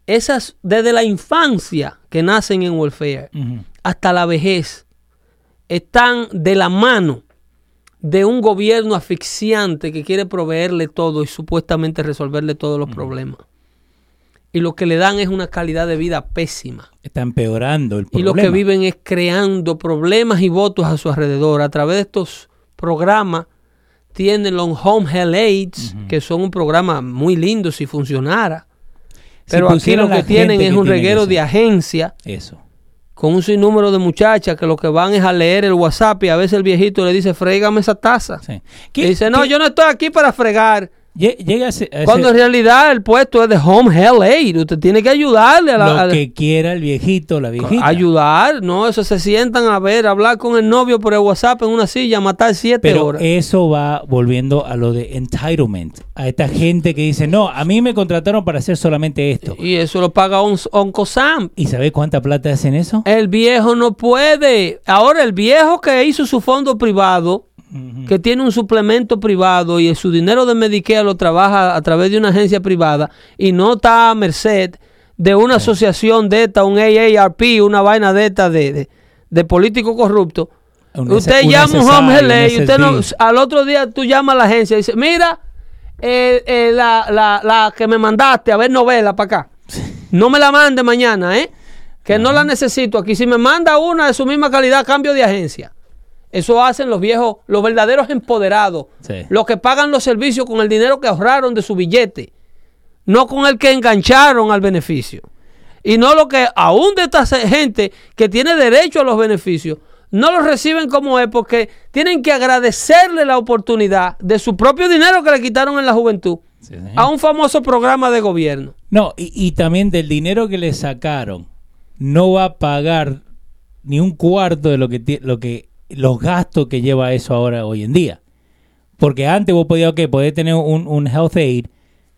esas, desde la infancia que nacen en welfare hasta la vejez, están de la mano de un gobierno asfixiante que quiere proveerle todo y supuestamente resolverle todos los problemas. Y lo que le dan es una calidad de vida pésima. Está empeorando el Y problema. lo que viven es creando problemas y votos a su alrededor. A través de estos programas tienen los Home Health Aids, que son un programa muy lindo si funcionara. Si Pero aquí lo que tienen es que un tiene reguero de agencia Eso. con un sinnúmero de muchachas que lo que van es a leer el WhatsApp y a veces el viejito le dice, frégame esa taza. Sí. Y ¿Qué- dice, no, yo no estoy aquí para fregar. Llega a a Cuando en realidad el puesto es de Home Health Aid. Usted tiene que ayudarle a la... lo a que quiera el viejito, la viejita. Ayudar, no, eso se sientan a ver, hablar con el novio por el WhatsApp en una silla, matar siete Pero horas. eso va volviendo a lo de entitlement. A esta gente que dice, no, a mí me contrataron para hacer solamente esto. y eso lo paga un Oncosam. ¿Y sabes cuánta plata hacen eso? El viejo no puede. Ahora, el viejo que hizo su fondo privado, que tiene un suplemento privado y su dinero de Medicare lo trabaja a través de una agencia privada y no está a merced de una asociación de esta, un AARP, una vaina de esta de, de, de político corrupto. Un usted llama a un home y usted no, al otro día tú llamas a la agencia y dices, mira, eh, eh, la, la, la que me mandaste a ver novela para acá. No me la mande mañana, ¿eh? Que no la necesito aquí. Si me manda una de su misma calidad, cambio de agencia. Eso hacen los viejos, los verdaderos empoderados. Sí. Los que pagan los servicios con el dinero que ahorraron de su billete. No con el que engancharon al beneficio. Y no lo que aún de esta gente que tiene derecho a los beneficios, no los reciben como es porque tienen que agradecerle la oportunidad de su propio dinero que le quitaron en la juventud Sí, a un famoso programa de gobierno. No, y, y también del dinero que le sacaron, no va a pagar ni un cuarto de lo que, lo que los gastos que lleva eso ahora hoy en día. Porque antes vos podías, ok, podés tener un, un health aid,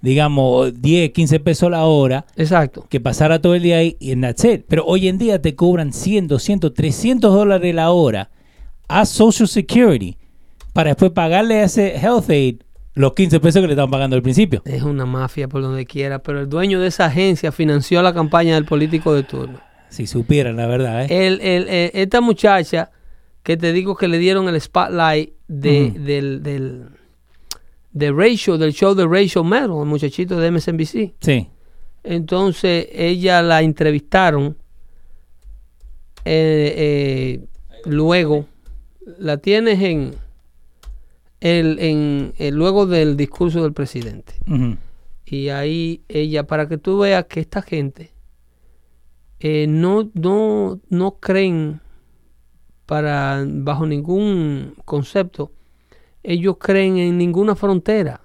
digamos, 10, 15 pesos la hora, Exacto. que pasara todo el día ahí y en that's it. Pero hoy en día te cobran 100, 200, 300 dólares la hora a Social Security para después pagarle a ese health aid los 15 pesos que le estaban pagando al principio. Es una mafia por donde quiera, pero el dueño de esa agencia financió la campaña del político de turno. Si supieran la verdad, ¿eh? El- el- eh, esta muchacha que te digo que le dieron el spotlight de, del, del, de Ratio, del show de Ratio Metal, el muchachito de MSNBC. Sí. Entonces ella la entrevistaron. eh, eh, luego la tienes en el, en el- luego del discurso del presidente. Y ahí ella, para que tú veas que esta gente eh, no, no, no creen para bajo ningún concepto, ellos creen en ninguna frontera.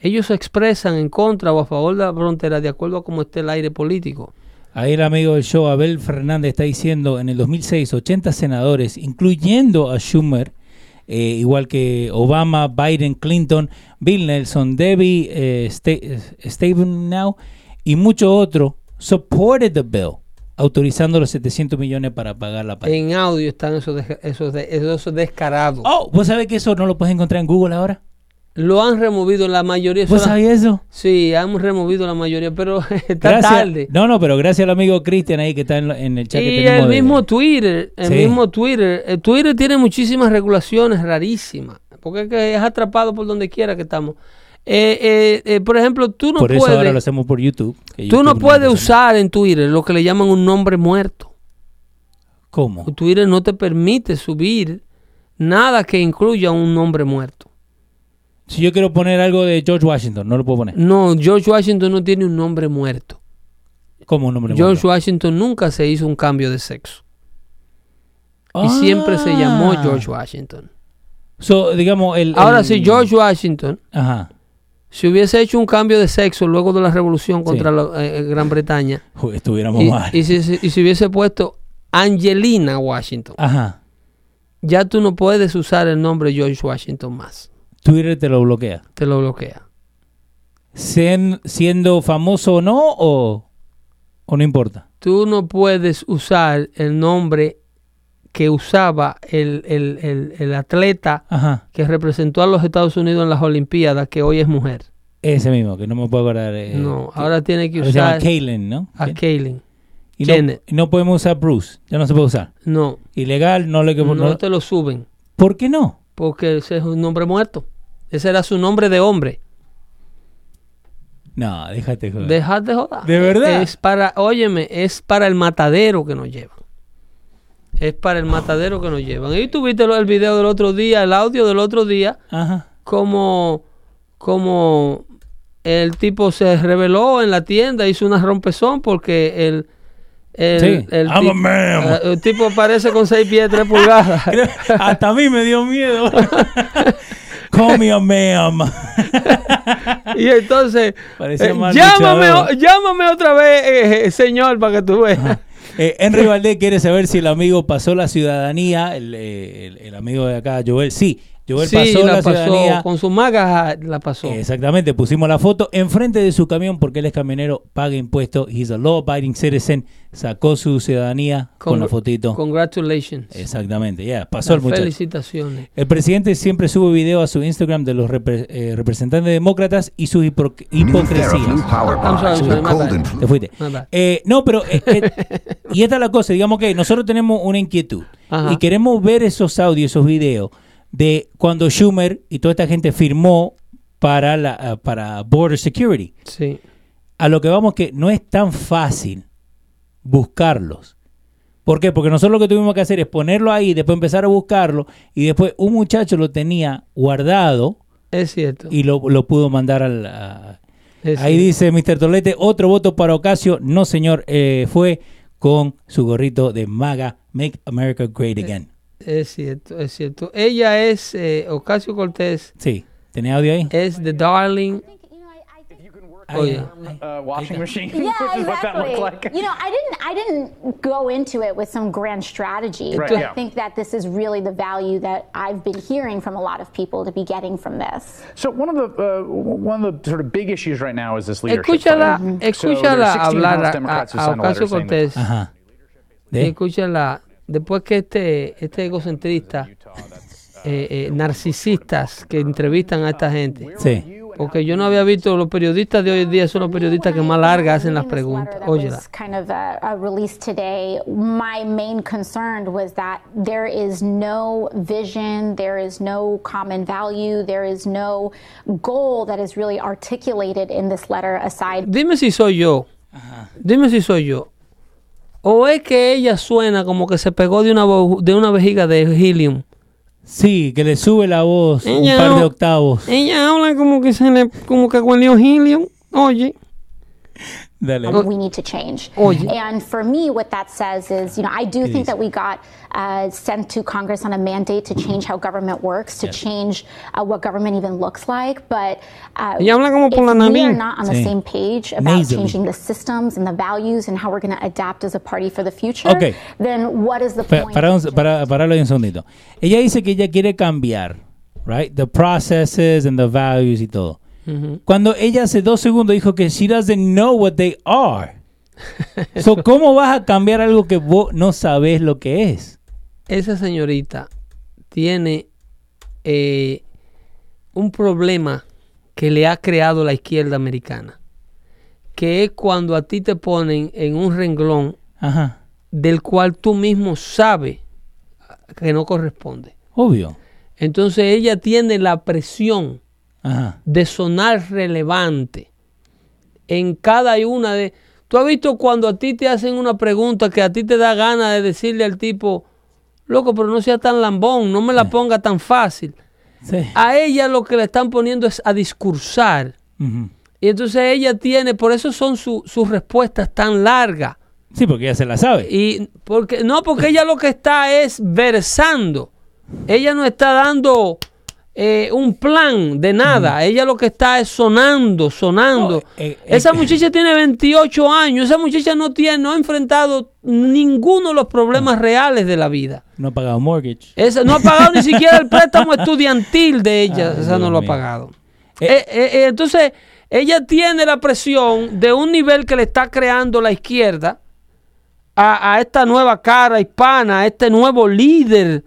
Ellos se expresan en contra o a favor de la frontera de acuerdo a cómo esté el aire político. Ahí el amigo del show, Abel Fernández, está diciendo en el 2006, 80 senadores, incluyendo a Schumer, eh, igual que Obama, Biden, Clinton, Bill Nelson, Debbie eh, Stabenow y muchos otros, supported the bill. Autorizando los 700 millones para pagar la pared. En audio están esos, de- esos, de- esos descarados. Oh, ¿vos sabés que eso no lo puedes encontrar en Google ahora? Lo han removido la mayoría. ¿Vos sabías eso? Sí, han removido la mayoría, pero está Gracias. tarde. No, no, pero gracias al amigo Cristian ahí que está en, en el chat que Y tenemos. el de- mismo Twitter, el Sí. mismo Twitter. El Twitter tiene muchísimas regulaciones rarísimas, porque es, que es atrapado por donde quiera que estamos. Eh, eh, eh, por ejemplo, tú no Por eso ahora lo puedes, hacemos por YouTube. tú no puedes usar en Twitter lo que le llaman un nombre muerto. ¿Cómo? Twitter no te permite subir nada que incluya un nombre muerto. Si yo quiero poner algo de George Washington, no lo puedo poner. No, George Washington no tiene un nombre muerto. ¿Cómo un nombre George muerto? Washington nunca se hizo un cambio de sexo. Y siempre se llamó Ah. George Washington. So, digamos, el. Ahora, el- si George Washington Ajá. Si hubiese hecho un cambio de sexo luego de la revolución contra Sí. la, eh, Gran Bretaña Uy, estuviéramos y, mal. y si, si- y si hubiese puesto Angelina Washington, Ajá. ya tú no puedes usar el nombre George Washington más. Twitter te lo bloquea. Te lo bloquea. Sen- siendo famoso o no, o, o no importa. Tú no puedes usar el nombre que usaba el, el- el- el atleta Ajá. que representó a los Estados Unidos en las Olimpiadas, que hoy es mujer. Ese mismo, que no me puedo acordar. eh, no, que- ahora tiene que usar Kaylin, ¿no? a Kaylin. y, no, no podemos usar Bruce. Ya no se puede usar. No, Ilegal, no le que no no- te lo suben. ¿Por qué no? Porque ese es un nombre muerto. Ese era su nombre de hombre. No, déjate joder. Dejad de joder. ¿De verdad? Es para, óyeme, es para el matadero que nos llevan. Es para el matadero que nos llevan. Y tuviste el video del otro día, el audio del otro día, Ajá. como, como el tipo se reveló en la tienda, hizo una rompezón porque el, el, Sí, el, I'm a man. eh, el tipo aparece con 6 pies 3 pulgadas. Creo- hasta a mí me dio miedo. Call me a ma'am. Y entonces, eh, llámame, llámame otra vez, eh, eh, señor, para que tú veas. Eh, Henry Valdés quiere saber si el amigo pasó la ciudadanía. El, eh, el- el amigo de acá, Joel. Sí, Joel sí, pasó la la, ciudadanía. pasó, con su maga la pasó. Exactamente, pusimos la foto enfrente de su camión porque él es camionero, paga impuestos, he's a law abiding citizen, sacó su ciudadanía con, la fotito. Congratulations. Exactamente, ya, pasó el muchacho. Felicitaciones. El presidente siempre sube video a su Instagram de los repre- eh, representantes demócratas y su hipro- hipocresía. I'm sorry, sorry, my bad. Te fuiste. Eh, no, pero. eh, eh, y esta es la cosa, digamos que nosotros tenemos una inquietud Ajá. y queremos ver esos audios, esos videos de cuando Schumer y toda esta gente firmó para, la, ah, para Border Security. Sí. A lo que vamos que no es tan fácil buscarlos. ¿Por qué? Porque nosotros lo que tuvimos que hacer es ponerlo ahí, después empezar a buscarlo y después un muchacho lo tenía guardado Es cierto. y lo, lo pudo mandar al... a- Ahí dice Mr. Tolete, otro voto para Ocasio. No, señor, eh, fue con su gorrito de MAGA, Make America Great Again. Es cierto, es cierto. Ella es, eh, Ocasio Cortés, Sí, ¿tenía audio ahí? es the darling. Ahí, Oye. ahí. uh, washing machine, Yeah, exactly. looked like. You know, I didn't I didn't go into it with some grand strategy. Right, but yeah. I think that this is really the value that I've been hearing from a lot of people to be getting from this. So one of the uh, one of the sort of big issues right now is this leadership. Escúchala. So escúchala 16 hablar a, a- a Ocasio Cortés. Ajá. ¿De? escúchala, después que este, este egocentrista, eh, eh, narcisistas que entrevistan a esta gente, Sí. porque yo no había visto los periodistas de hoy en día son los periodistas que más largas hacen las preguntas. Óyela. kind of uh, released today. My main concern was that there is no vision, there is no common value, there is no goal that is really articulated in this letter aside Dime si soy yo. Dime si soy yo. O es que ella suena como que se pegó de una, de una vejiga de helium. Sí, que le sube la voz un par de octavos. Ella habla como que se le, como que huelió helium. Oye, Dale. we need to change. Oye. And for me, what that says is, you know, I do think that we got uh, sent to Congress on a mandate to change how government works, to change uh, what government even looks like. But uh, Ella habla como por la if we are not on the Sí. same page about Nasally. changing the systems and the values and how we're going to adapt as a party for the future, Okay. then what is the Pa- point? para, of un- just- para, pararlo ahí un segundito. Ella dice que ella quiere cambiar, right? The processes and the values y todo. Cuando ella hace dos segundos dijo que she doesn't know what they are. So, ¿Cómo vas a cambiar algo que vos no sabés lo que es? Esa señorita tiene eh, un problema que le ha creado la izquierda americana, que es cuando a ti te ponen en un renglón Ajá. del cual tú mismo sabes que no corresponde. Obvio. Entonces ella tiene la presión Ajá. de sonar relevante en cada una de... Tú has visto cuando a ti te hacen una pregunta que a ti te da ganas de decirle al tipo, loco, pero no sea tan lambón, no me la ponga tan fácil. Sí. A ella lo que le están poniendo es a discursar. Y entonces ella tiene, por eso son su- sus respuestas tan largas. Sí, porque ella se la sabe. Y porque, no, porque ella lo que está es versando. Ella no está dando eh, un plan de nada. Ella lo que está es sonando, sonando. No, eh, eh, esa eh. muchacha tiene 28 años. Esa muchacha no tiene, no ha enfrentado ninguno de los problemas reales de la vida. No ha pagado mortgage. Esa, no ha pagado ni siquiera el préstamo estudiantil de ella. Ay, esa no lo ha pagado. Entonces, ella tiene la presión de un nivel que le está creando la izquierda a, a esta nueva cara hispana, a este nuevo líder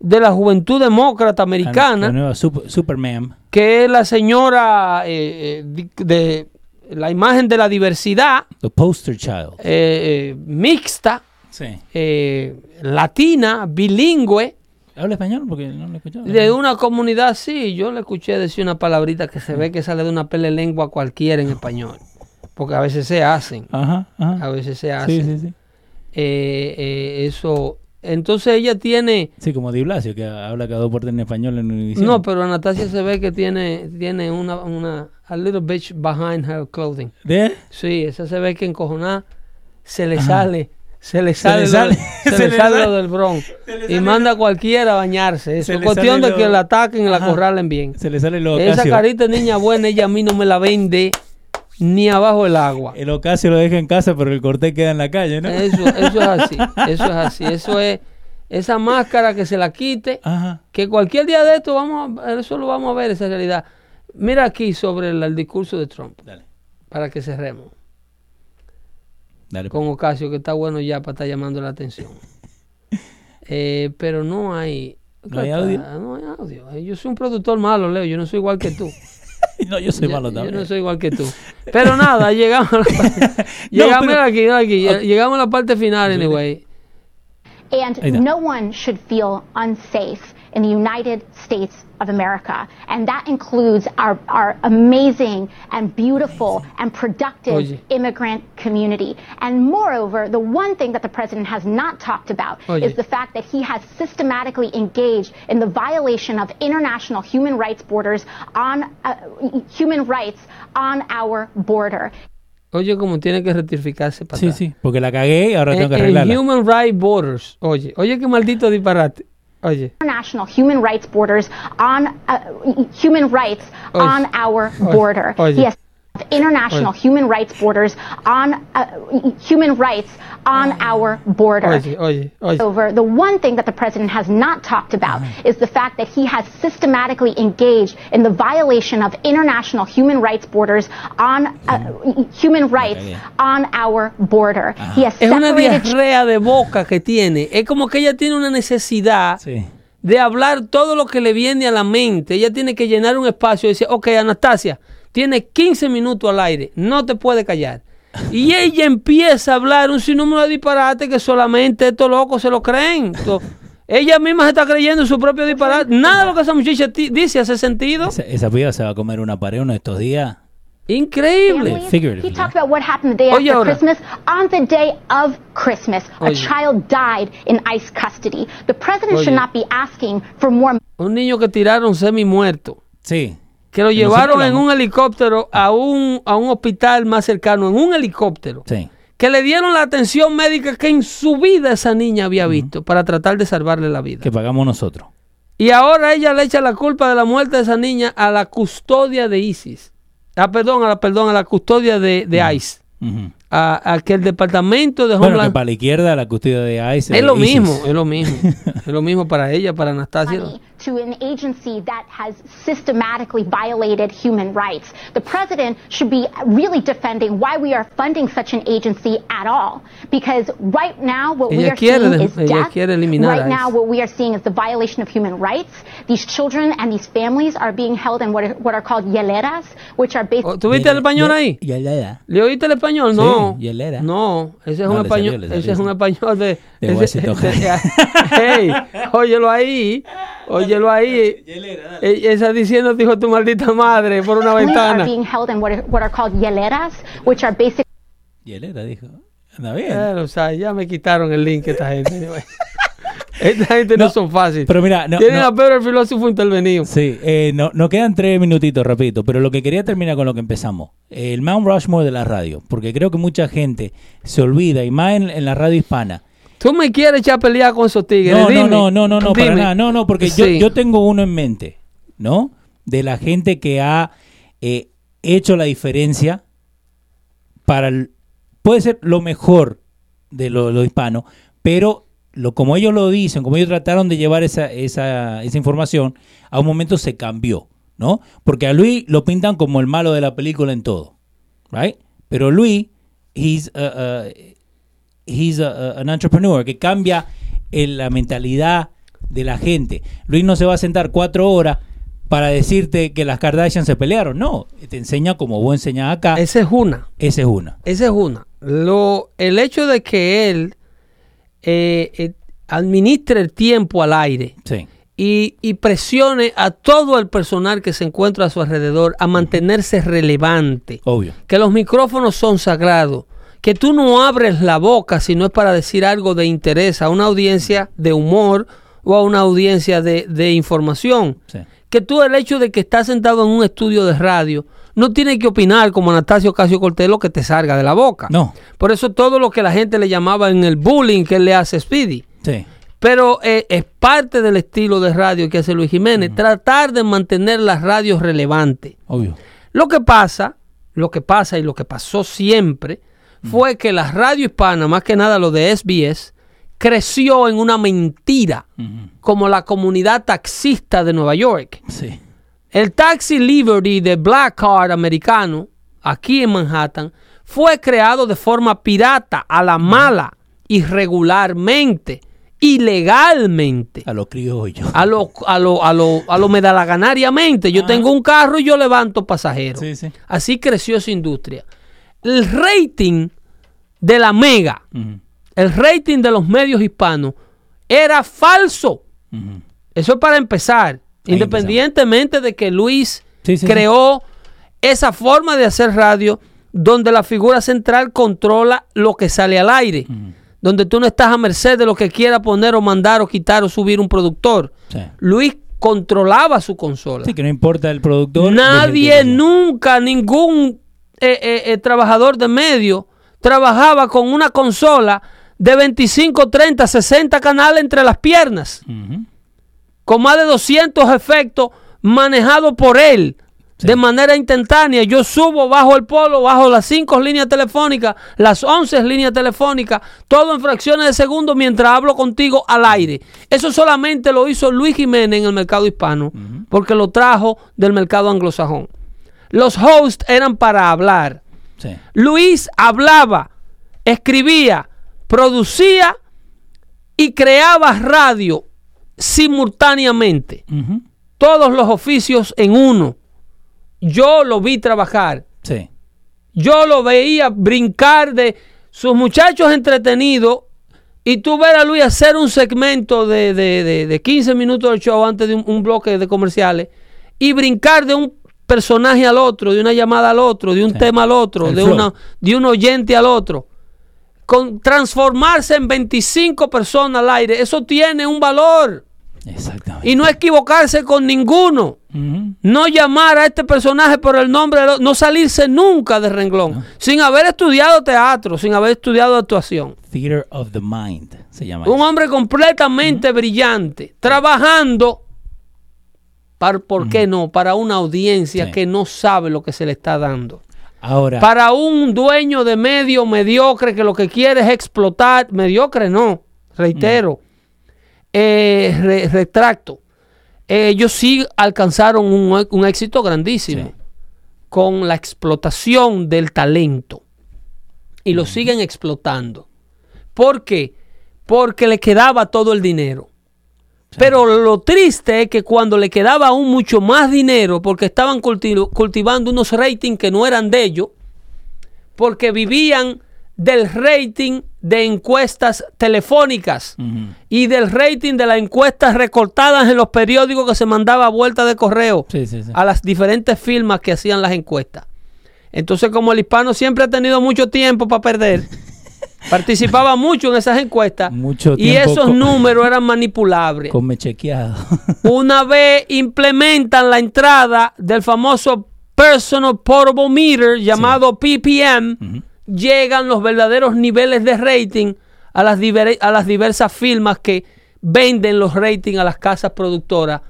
de la juventud demócrata La, americana, la nueva super, Superman. que es la señora eh, eh, de la imagen de la diversidad The poster child. eh, mixta, Sí. latina, bilingüe. ¿Habla español? Porque no lo he escuchado. De una comunidad, sí, yo le escuché decir una palabrita que se ve que sale de una pele lengua cualquiera en español. Porque a veces se hacen, Ajá, a veces se Sí, hacen. sí, sí. Eh, eh, eso. Entonces ella tiene. Sí, como Di Blasio, que habla cada dos puertas en español en Univision. No, pero Anastasia se ve que tiene, tiene una, una. A little bitch behind her clothing. ¿De? Sí, esa se ve que encojonada se le Ajá. sale. Se le Se sale, le lo- sale- se se le le sale sale- lo del bron. se le Y manda a cualquiera a bañarse. Eso Se es le cuestión de que lo- la ataquen y la Ajá. acorralen bien. Se le sale lo Esa carita de niña buena, ella a mí no me la vende ni abajo del agua. El ocasio lo deja en casa, pero el cortés queda en la calle, ¿no? Eso, eso es así, eso es así. Eso es esa máscara que se la quite, Ajá. que cualquier día de esto vamos a, eso lo vamos a ver, esa realidad. Mira aquí sobre el, el discurso de Trump, Dale. para que cerremos, Dale. pues. con Ocasio, que está bueno ya para estar llamando la atención. Eh, pero no hay... ¿No hay audio? No hay audio. Yo soy un productor malo, Leo, yo no soy igual que tú. No, yo soy Ya- malo Yo también. no soy igual que tú. Pero nada, llegamos a la parte, No, llegamos pero- aquí, aquí, llegamos a la parte final, anyway. And no one should feel unsafe in the United States of America. And that includes our, our amazing and beautiful and productive Oye. immigrant community. And moreover, the one thing that the president has not talked about Oye. is the fact that he has systematically engaged in the violation of international human rights borders on uh, human rights on our border. Oye, como tiene que rectificarse para Sí, atrás. sí, porque la cagué y ahora tengo En, que en arreglarla. Human Rights Borders. Oye, oye, qué maldito disparate. Oye, international human rights borders on uh, human rights Oye. on our border. Oye. Has international Oye. human rights borders on uh, human rights on our border. oye, oye, oye. Over the one thing that the president has not talked about is the fact that he has systematically engaged in the violation of international human rights borders on uh, human rights on our border. He has Es una separated diarrea de boca que tiene. Es como que ella tiene una necesidad Sí. de hablar todo lo que le viene a la mente. Ella tiene que llenar un espacio y decir, ok, Anastasia, tiene 15 minutos al aire, no te puede callar. Y ella empieza a hablar un sinnúmero de disparates que solamente estos locos se lo creen. To- ella misma se está creyendo su propio disparate. Nada de lo que esa muchacha dice hace sentido. Esa, esa piba se va a comer una pared uno de estos días. Increíble. He talked about what happened the day Oye, after ahora. Christmas. On the day of Christmas, a Oye. child died in ICE custody. The president Oye. should not be asking for more Un niño que tiraron semi muerto. Sí. Que lo llevaron en un helicóptero a un, a un hospital más cercano, en un helicóptero. Sí. Que le dieron la atención médica que en su vida esa niña había visto para tratar de salvarle la vida. Que pagamos nosotros. Y ahora ella le echa la culpa de la muerte de esa niña a la custodia de ISIS. Ah, perdón, a la, perdón, a la custodia de, de ICE. Ujú. A, a que el departamento de Bueno, que Homeland... para la izquierda la custodia de ICE. es lo ISIS. mismo, es lo mismo. es lo mismo para ella, para Anastasia. to an agency that has systematically violated human rights. The president should be really defending why we are funding such an agency at all. Because right now, what we Ella are quiere seeing de- is death. Right now, what we are seeing is the violation of human rights. These children and these families are being held in what are, what are called hieleras, which are basically Oh, ¿Tuviste el español ahí? Ya, ya, ya. ¿Le oíste el español? Sí, No. y él era. No, ese es No, un salió, español, le ese salió, es un español de, De ese- Washington. hey, óyelo ahí, óyelo ahí. Eh, Esa diciendo, dijo tu maldita madre por una ventana. being held in what are, what are called hieleras, which are basically Y él era, dijo. Anda bien. Claro, o sea, ya me quitaron el link esta gente. esta gente no, No, son fáciles. pero mira, no- Tienen no. a Pedro el filósofo intervenido. Sí, eh, no, nos quedan tres minutitos, rapidito, pero lo que quería terminar con lo que empezamos. El Mount Rushmore de la radio, porque creo que mucha gente se olvida, y más en, en la radio hispana. Tú me quieres echar a pelear con esos tigres. No, dime. no, no, no, no, no, para nada. No, no, porque yo, yo tengo uno en mente, ¿no? De la gente que ha eh, hecho la diferencia para el- puede ser lo mejor de lo, lo hispano, pero lo, como ellos lo dicen, como ellos trataron de llevar esa, esa, esa información, a un momento se cambió, ¿no? Porque a Luis lo pintan como el malo de la película en todo, ¿right? Pero Luis, he's, he's a- a- an entrepreneur que cambia el- la mentalidad de la gente. Luis no se va a sentar cuatro horas para decirte que las Kardashian se pelearon. No, te enseña como vos enseñás acá. Esa es una. Esa es una. Esa es una. Lo, el hecho de que él eh, eh, administre el tiempo al aire Sí. y, y presione a todo el personal que se encuentra a su alrededor a mantenerse relevante. Obvio. Que los micrófonos son sagrados. Que tú no abres la boca si no es para decir algo de interés a una audiencia de humor o a una audiencia de, de información. Sí. Que tú el hecho de que estás sentado en un estudio de radio no tienes que opinar como Anastasio Casio Cortés lo que te salga de la boca. No. Por eso todo lo que la gente le llamaba en el bullying que le hace Speedy. Sí. Pero eh, es parte del estilo de radio que hace Luis Jiménez, tratar de mantener las radios relevantes. Obvio. Lo que pasa, lo que pasa y lo que pasó siempre fue que la radio hispana, más que nada lo de SBS, creció en una mentira, como la comunidad taxista de Nueva York. Sí. El Taxi Liberty de Black Card americano, aquí en Manhattan, fue creado de forma pirata, a la mala, irregularmente, ilegalmente. A los criollos. A lo, a lo, a lo, a lo medalaganariamente. Yo tengo un carro y yo levanto pasajeros. Sí, sí. Así creció esa industria. El rating de la mega, el rating de los medios hispanos, era falso. Eso es para empezar. Independientemente de que Luis Sí, sí, creó esa forma de hacer radio donde la figura central controla lo que sale al aire. Donde tú no estás a merced de lo que quiera poner o mandar o quitar o subir un productor. Luis controlaba su consola. Sí, que no importa el productor. Nadie, nunca, ningún eh, eh, eh, trabajador de medio trabajaba con una consola de 25, 30, 60 canales entre las piernas, Ujú. Con más de 200 efectos manejados por él. De manera instantánea, yo subo bajo el polo, bajo las 5 líneas telefónicas, las 11 líneas telefónicas, todo en fracciones de segundo mientras hablo contigo al aire. Eso solamente lo hizo Luis Jiménez en el mercado hispano, porque lo trajo del mercado anglosajón. Los hosts eran para hablar. Sí. Luis hablaba, escribía, producía y creaba radio simultáneamente. Todos los oficios en uno. Yo lo vi trabajar. Sí. Yo lo veía brincar de sus muchachos entretenidos y tú ver a Luis hacer un segmento de, de- de- de 15 minutos del show antes de un, un bloque de comerciales y brincar de un personaje al otro, de una llamada al otro, de un Sí. tema al otro, El de, flow. una, de un oyente al otro. Con transformarse en 25 personas al aire, eso tiene un valor. Exactamente. Y no equivocarse con ninguno. No llamar a este personaje por el nombre, no salirse nunca de renglón, sin haber estudiado teatro, sin haber estudiado actuación. Theater of the Mind se llama. Un eso. hombre completamente brillante, trabajando, para, ¿por qué no? Para una audiencia Sí. que no sabe lo que se le está dando. Ahora, Para un dueño de medio mediocre que lo que quiere es explotar, mediocre no, reitero, eh, re- retracto. Ellos sí alcanzaron un, un éxito grandísimo Sí. con la explotación del talento y lo siguen explotando. ¿Por qué? Porque le quedaba todo el dinero. Pero lo triste es que cuando le quedaba aún mucho más dinero, porque estaban culti- cultivando unos ratings que no eran de ellos, porque vivían del rating de encuestas telefónicas y del rating de las encuestas recortadas en los periódicos que se mandaba a vuelta de correo Sí, sí, sí. a las diferentes firmas que hacían las encuestas. Entonces, como el hispano siempre ha tenido mucho tiempo para perder, participaba mucho en esas encuestas Mucho y esos con- números eran manipulables. come chequeado. Una vez implementan la entrada del famoso Personal Portable Meter llamado PPM, llegan los verdaderos niveles de rating a las, diver- a las diversas firmas que venden los ratings a las casas productoras.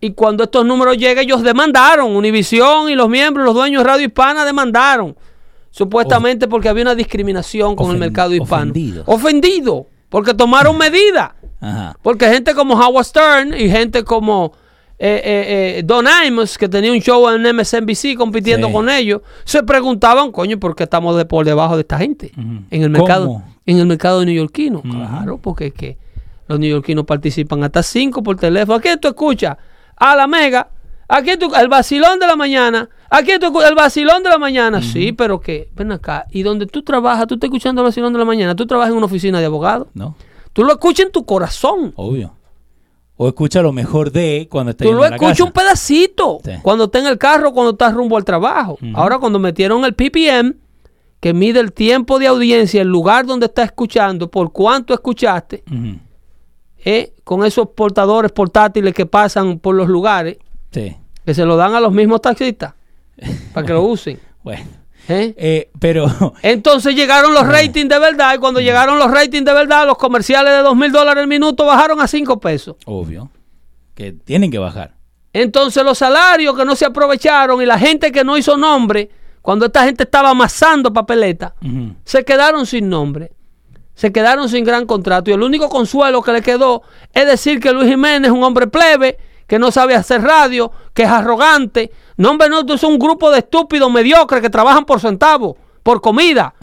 Y cuando estos números llegan, ellos demandaron. Univisión y los miembros, los dueños de Radio Hispana demandaron. Supuestamente porque había una discriminación con el mercado hispano. ofendidos. Ofendido. Porque tomaron medidas. Porque gente como Howard Stern y gente como eh, eh, eh, Don Imus, que tenía un show en MSNBC compitiendo Sí. con ellos, se preguntaban, coño, ¿por qué estamos de por debajo de esta gente? En el mercado, ¿Cómo? en el mercado neoyorquino. Claro, porque es que los neoyorquinos participan hasta cinco por teléfono. ¿A quién tú escuchas? A la mega. Aquí tú, el vacilón de la mañana. Aquí tú, el vacilón de la mañana. Sí, pero que, ven acá. Y donde tú trabajas, tú estás escuchando el vacilón de la mañana. Tú trabajas en una oficina de abogado. ¿No? Tú lo escuchas en tu corazón. Obvio. O escucha lo mejor de cuando está Tú lo escuchas un pedacito Sí. cuando está en el carro, cuando estás rumbo al trabajo. Ahora, cuando metieron el PPM, que mide el tiempo de audiencia, el lugar donde estás escuchando, por cuánto escuchaste, eh, con esos portadores portátiles que pasan por los lugares, Sí. que se lo dan a los mismos taxistas para que lo usen. Bueno. ¿Eh? Eh, pero Entonces llegaron los ratings de verdad y cuando llegaron los ratings de verdad, los comerciales de dos mil dólares el minuto bajaron a 5 pesos. obvio que tienen que bajar. Entonces los salarios que no se aprovecharon y la gente que no hizo nombre, cuando esta gente estaba amasando papeleta, se quedaron sin nombre. Se quedaron sin gran contrato. Y el único consuelo que le quedó es decir que Luis Jiménez es un hombre plebe, que no sabe hacer radio, que es arrogante. No, hombre, no, es un grupo de estúpidos mediocres que trabajan por centavos, por comida.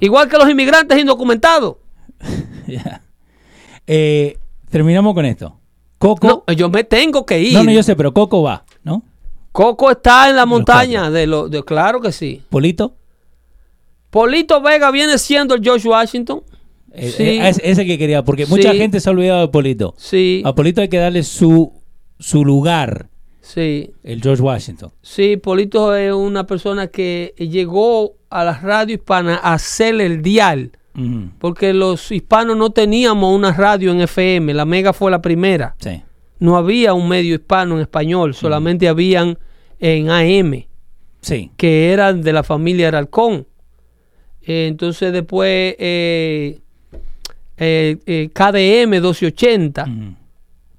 Igual que los inmigrantes indocumentados. Eh, terminamos con esto. Coco. No, yo me tengo que ir. No, no, yo sé, pero Coco va, ¿no? Coco está en la montaña de lo de claro que sí. Polito. Polito Vega viene siendo el George Washington. Eh, Sí. eh, es- ese que quería, porque mucha gente se ha olvidado de Polito. Sí, A Polito hay que darle su, su lugar, sí, el George Washington. sí. Polito es una persona que llegó a la radio hispana a hacer el dial. Porque los hispanos no teníamos una radio en FM. La Mega fue la primera. Sí. No había un medio hispano en español. Solamente habían en AM. Sí. que eran de la familia Aralcón. Eh, entonces después eh, eh, eh, KDM 1280, Ujú.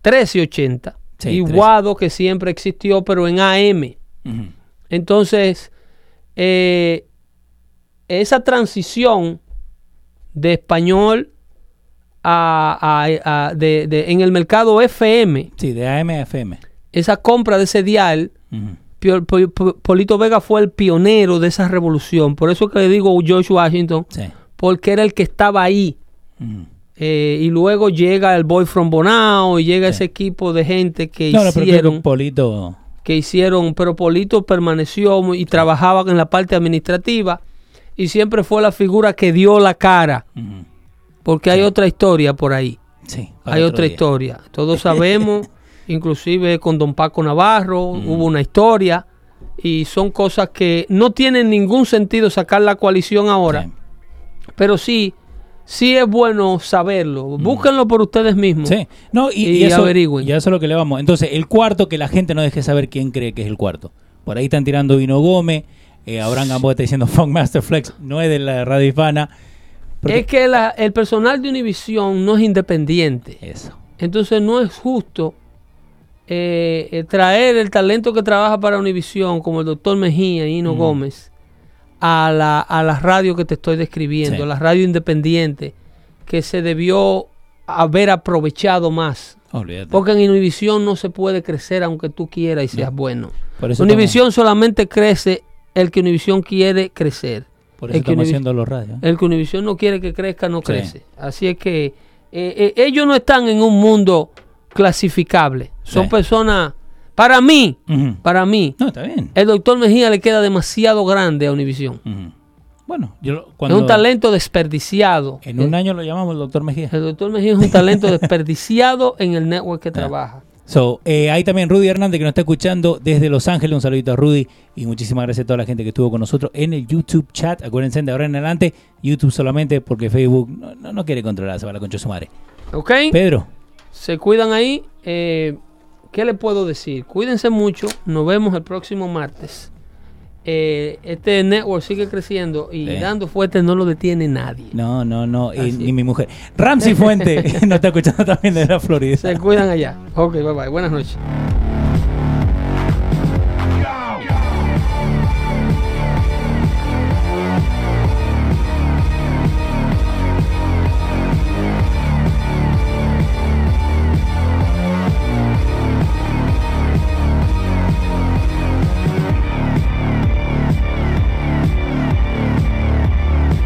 1380 Sí, y 13. Guado que siempre existió pero en AM. Entonces eh, esa transición de español a, a- a- de- de- en el mercado FM, Sí, de AM a FM. esa compra de ese dial Polito Vega fue el pionero de esa revolución. Por eso que le digo George Washington, Sí. porque era el que estaba ahí. Eh, y luego llega el Boy from Bonao y llega ese equipo de gente que No, hicieron, Polito. que hicieron, pero Polito permaneció y trabajaba en la parte administrativa y siempre fue la figura que dio la cara, porque hay otra historia por ahí. Sí. Hay otra día. historia. Todos sabemos, inclusive con Don Paco Navarro hubo una historia y son cosas que no tienen ningún sentido sacar la coalición ahora, pero sí, sí es bueno saberlo. Búsquenlo por ustedes mismos. Sí, no, y, Y y eso, averigüen. y eso es lo que le vamos. Entonces, el cuarto, que la gente no deje saber quién cree que es el cuarto. Por ahí están tirando Vino Gómez, eh, Abraham Gamboa está diciendo Funk Master Flex, no es de la radio hispana. Porque- Es que la- el personal de Univision no es independiente. Eso. Entonces no es justo eh, eh, traer el talento que trabaja para Univision, como el doctor Mejía y Hino Gómez, a la, a la radio que te estoy describiendo, Sí. la radio independiente, que se debió haber aprovechado más. Olvídate. Porque en Univisión no se puede crecer aunque tú quieras y seas bueno. Univisión solamente crece el que Univisión quiere crecer. Por eso el que estamos Univi- haciendo los radios. el que Univisión no quiere que crezca, no Sí. crece. Así es que eh, eh, ellos no están en un mundo clasificable. Son Sí. personas, para mí, para mí, No, está bien. el doctor Mejía le queda demasiado grande a Univisión. Bueno, yo lo- Es cuando un talento desperdiciado. en un Eh, año lo llamamos el doctor Mejía. El doctor Mejía es un talento desperdiciado en el network que trabaja. So, eh, hay también Rudy Hernández que nos está escuchando desde Los Ángeles. Un saludito a Rudy y muchísimas gracias a toda la gente que estuvo con nosotros en el YouTube chat. Acuérdense de ahora en adelante, YouTube solamente porque Facebook no, no, no quiere controlar, se va la concha su madre. ¿Ok? Pedro, Se cuidan ahí. Eh, ¿Qué le puedo decir? Cuídense mucho. Nos vemos el próximo martes. Eh, este network sigue creciendo y Sí. dando fuerte no lo detiene nadie. no, no, no, y- ni mi mujer. Ramsey Fuente nos está escuchando también desde la Florida. Se cuidan allá. Ok, bye bye. Buenas noches.